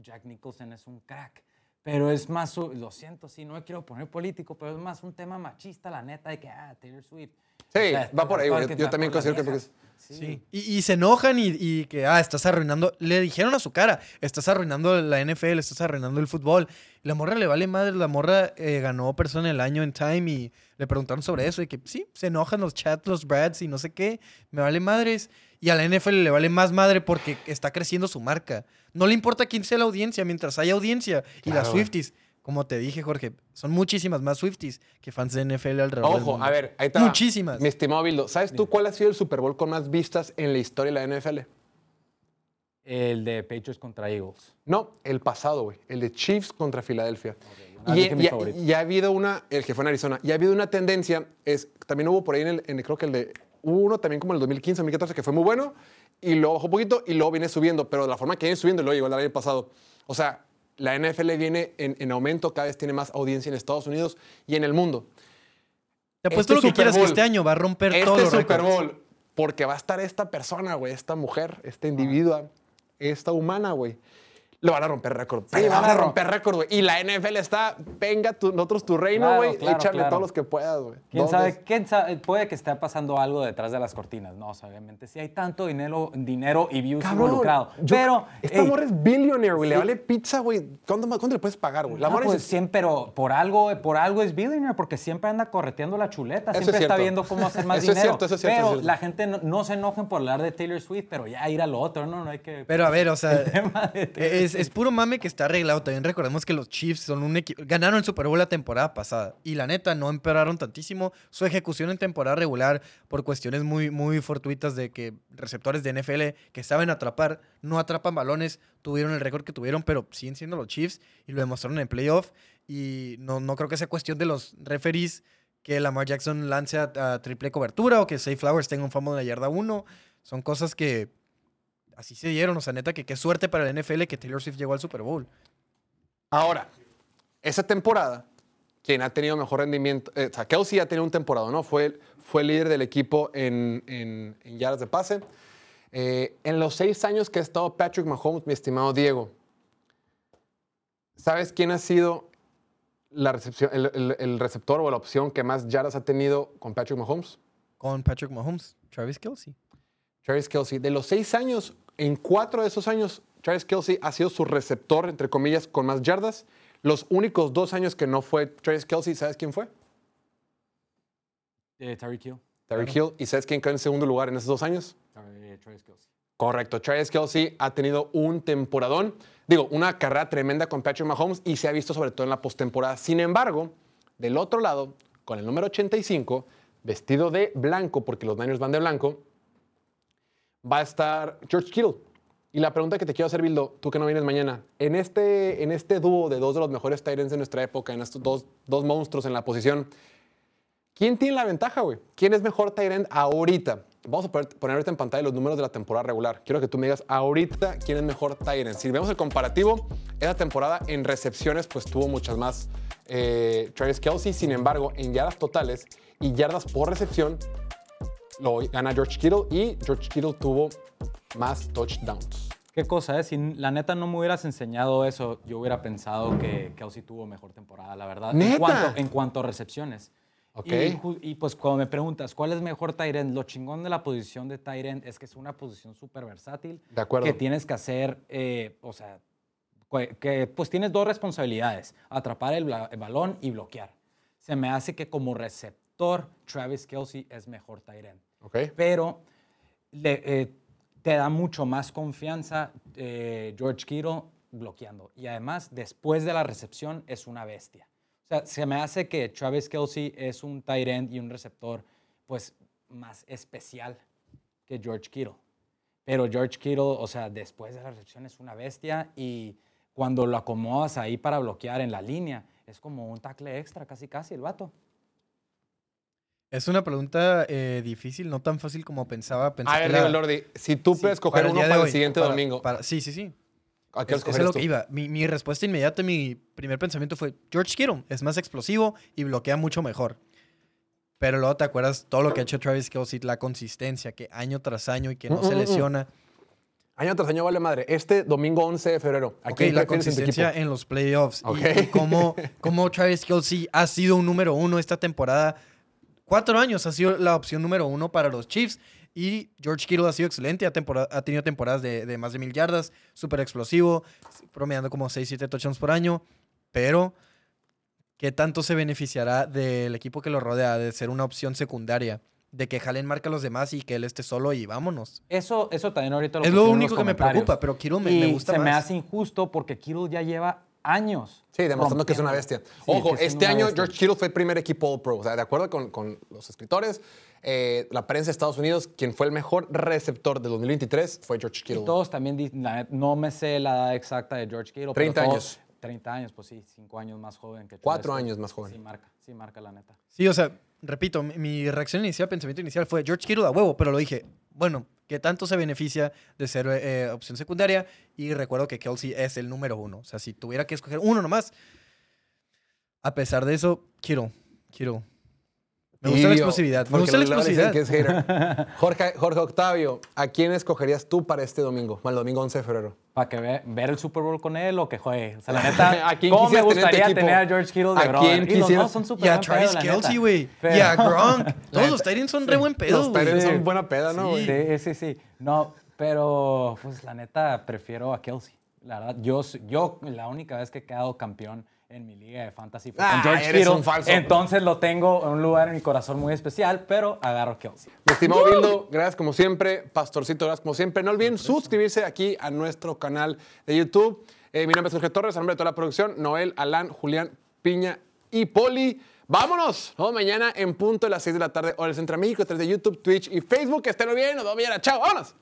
Jack Nicholson es un crack. Pero es más, lo siento, sí, no me quiero poner político, pero es más un tema machista, la neta, de que, ah, Taylor Swift. Sí, va por ahí, güey. Yo va también considero que- viejas. Sí. Y, y se enojan y, y que, ah, estás arruinando. Le dijeron a su cara, estás arruinando la NFL, estás arruinando el fútbol. La morra le vale madre. La morra eh, ganó persona del año en Time y le preguntaron sobre eso. Y que sí, se enojan los chats, los Brads y no sé qué. Me vale madres. Y a la NFL le vale más madre porque está creciendo su marca. No le importa quién sea la audiencia mientras haya audiencia. Y Claro, las. Swifties, como te dije, Jorge, son muchísimas más Swifties que fans de NFL alrededor del Ojo, mundo. a ver, ahí está. Muchísimas. Mi estimado Bildo, ¿sabes tú cuál ha sido el Super Bowl con más vistas en la historia de la NFL? El de Patriots contra Eagles. No, el pasado, güey. El de Chiefs contra Filadelfia. Ah, y, dije mi y- favorito. y ha habido una, el que fue en Arizona, y ha habido una tendencia, es, también hubo por ahí en el, en el- creo que el de, hubo uno también como el 2015, 2014, que fue muy bueno, y luego bajó un poquito, y luego viene subiendo, pero de la forma que viene subiendo, luego llegó el año pasado. O sea, la NFL viene en, en aumento, cada vez tiene más audiencia en Estados Unidos y en el mundo. Te apuesto este lo que quieras que este año va a romper Este todos los Super. Bowl, porque va a estar esta persona, güey, esta mujer, esta individua, esta humana, güey. Lo van a romper récord. pero van van a a rom- romper récord, güey. Y la NFL está, venga, tú, nosotros tu reino, güey. claro, échale claro. todos los que puedas, güey. ¿Quién sabe, quién sabe? Puede que esté pasando algo detrás de las cortinas. No, o sea, obviamente. Si hay tanto dinero, dinero y views Cabrón, involucrado. yo- pero. Esta morra es billionaire, güey. Le vale pizza, güey. ¿Cuánto, más- cuánto le puedes pagar, güey? La pues dice, siempre, pero por algo, por algo es billionaire, porque siempre anda correteando la chuleta, Eso es siempre está viendo cómo hacer más Eso es dinero. cierto, eso es cierto, pero eso es la gente no, no se enojen por hablar de Taylor Swift, pero ya ir a lo otro, no, no hay que. Pero a ver, o sea, tema de Taylor es, puro mame que está arreglado. También recordemos que los Chiefs son un equipo. Ganaron el Super Bowl la temporada pasada. Y la neta, no empeoraron tantísimo su ejecución en temporada regular por cuestiones muy, muy fortuitas de que receptores de NFL que saben atrapar, no atrapan balones, tuvieron el récord que tuvieron, pero siguen siendo los Chiefs y lo demostraron en playoff. Y no, no creo que sea cuestión de los referees que Lamar Jackson lance a, triple cobertura o que Safe Flowers tenga un fumble en la yarda 1. Son cosas que así se dieron. O sea, neta, que qué suerte para el NFL que Taylor Swift llegó al Super Bowl. Ahora, esa temporada, quien ha tenido mejor rendimiento, eh, o sea, Kelsey ha tenido un temporada, ¿no? Fue, fue líder del equipo en, en, en yardas de pase. Eh, en los seis años que ha estado Patrick Mahomes, mi estimado Diego, ¿sabes quién ha sido la recepción, el, el- el receptor o la opción que más yardas ha tenido con Patrick Mahomes? Con Patrick Mahomes, Travis Kelsey. Travis Kelsey. De los seis años, en cuatro de esos años, Travis Kelsey ha sido su receptor, entre comillas, con más yardas. Los únicos dos años que no fue Travis Kelsey, ¿sabes quién fue? Eh, Tyreek Hill. Tyreek Hill. ¿Y sabes quién quedó en segundo lugar en esos dos años? Eh, Travis Kelce. Correcto. Travis Kelsey ha tenido un temporadón, digo, una carrera tremenda con Patrick Mahomes y se ha visto sobre todo en la postemporada. Sin embargo, del otro lado, con el número 85, vestido de blanco, porque los Niners van de blanco, va a estar George Kittle. Y la pregunta que te quiero hacer, Bildo, tú que no vienes mañana, en este, en este dúo de dos de los mejores Tyrants de nuestra época, en estos dos, dos monstruos en la posición, ¿quién tiene la ventaja, güey? ¿Quién es mejor Tyrant ahorita? Vamos a poner, ahorita en pantalla los números de la temporada regular. Quiero que tú me digas ahorita quién es mejor Tyrant. Si vemos el comparativo, esa temporada en recepciones, pues tuvo muchas más eh, Travis Kelsey. Sin embargo, en yardas totales y yardas por recepción, lo gana George Kittle y George Kittle tuvo más touchdowns. ¿Qué cosa es? Si la neta no me hubieras enseñado eso, yo hubiera pensado que Kelsey tuvo mejor temporada, la verdad. ¿Neta? En cuanto, en cuanto a recepciones. Ok. Y, pues cuando me preguntas, ¿cuál es mejor Tyrant? Lo chingón de la posición de Tyrant es que es una posición súper versátil. De acuerdo. Que tienes que hacer, eh, o sea, que, pues tienes dos responsabilidades, atrapar el, el balón y bloquear. Se me hace que como receptor, Travis Kelsey es mejor Tyrant ¿Ok? pero le- eh, te da mucho más confianza eh, George Kittle bloqueando. Y además, después de la recepción, es una bestia. sea, se me hace que Travis Kelsey es un tight end y un receptor, pues, más especial que George Kittle. Pero George Kittle, o sea, después de la recepción es una bestia y cuando lo acomodas ahí para bloquear en la línea, es como un tackle extra, casi casi el vato. Es una pregunta eh, difícil, no tan fácil como pensaba. Pensé A ver, la- Lordi, si tú sí, puedes escoger uno para el hoy, siguiente para- domingo, para- sí, sí, sí. ¿a qué Es, lo tú? que iba. Mi, mi respuesta inmediata, mi primer pensamiento fue George Kittle. Es más explosivo y bloquea mucho mejor. Pero luego te acuerdas todo lo que ha hecho Travis Kelsey, la consistencia, que año tras año y que no Mm, se mm, mm. lesiona. Año tras año vale madre. Este domingo 11 de febrero. ¿A Ok, quién la en consistencia equipo? en los playoffs. y- Ok. Y, cómo, cómo Travis Kelsey ha sido un número uno esta temporada. Cuatro años ha sido la opción número uno para los Chiefs. Y George Kittle ha sido excelente. Ha, tempora- ha tenido temporadas de, de más de mil yardas. Súper explosivo. Promediando como 6, 7 touchdowns por año. Pero, ¿qué tanto se beneficiará del equipo que lo rodea de ser una opción secundaria? De que Jalen marca a los demás y que él esté solo y vámonos. Eso, eso también ahorita lo es lo único que me preocupa. Pero Kittle me, y me gusta se más. me hace injusto porque Kittle ya lleva años. Sí, demostrando que es una bestia. Sí, Ojo, este año bestia. George Kittle fue el primer equipo All Pro. O sea, de acuerdo con, con los escritores, eh, la prensa de Estados Unidos, quien fue el mejor receptor de 2023 fue George Y Kittle. todos también dicen, no me sé la edad exacta de George Kittle. 30 pero todos- años. 30 años, pues sí, 5 años más joven que Cuatro años más joven. Sí marca, sí marca la neta. Sí, o sea, repito, mi, mi reacción inicial, pensamiento inicial fue George Kittle a huevo, pero lo dije, bueno, ¿qué tanto se beneficia de ser eh, opción secundaria? Y recuerdo que Kelsey es el número uno. O sea, si tuviera que escoger uno nomás, a pesar de eso, Kittle, Kittle. Me gusta la explosividad, me gusta la explosividad. que es hater. Jorge, Jorge Octavio, ¿a quién escogerías tú para este domingo? Bueno, el domingo 11 de febrero. Para que ve- ver el Super Bowl con él o que juegue. O sea, la neta, ¿A quién ¿cómo me tener gustaría equipo? tener a George Kittle de ¿A brother? quién Y los quisieras? dos son súper Y a Travis Kelsey, güey. Y a Gronk. Todos los Titans son re buen pedo, Los. Tyrants Sí. son buena peda, ¿no? güey? Sí, sí, sí. No, pero pues la neta prefiero a Kelsey. La verdad, yo, yo la única vez que he quedado campeón en mi liga de fantasy fue Ah, con George Kittle. falso. Entonces lo tengo en un lugar en mi corazón muy especial, pero agarro a Kelsey. Mi estimado Bildo, gracias como siempre. Pastorcito, gracias como siempre. No olviden suscribirse aquí a nuestro canal de YouTube. Eh, mi nombre es Jorge Torres, a nombre de toda la producción, Noel, Alan, Julián, Piña y Poli. ¡Vámonos! Nos vemos mañana en punto de las 6 de la tarde, hora del Centro México, a través de YouTube, Twitch y Facebook. Que estén bien, nos vemos mañana. ¡Chao! ¡Vámonos!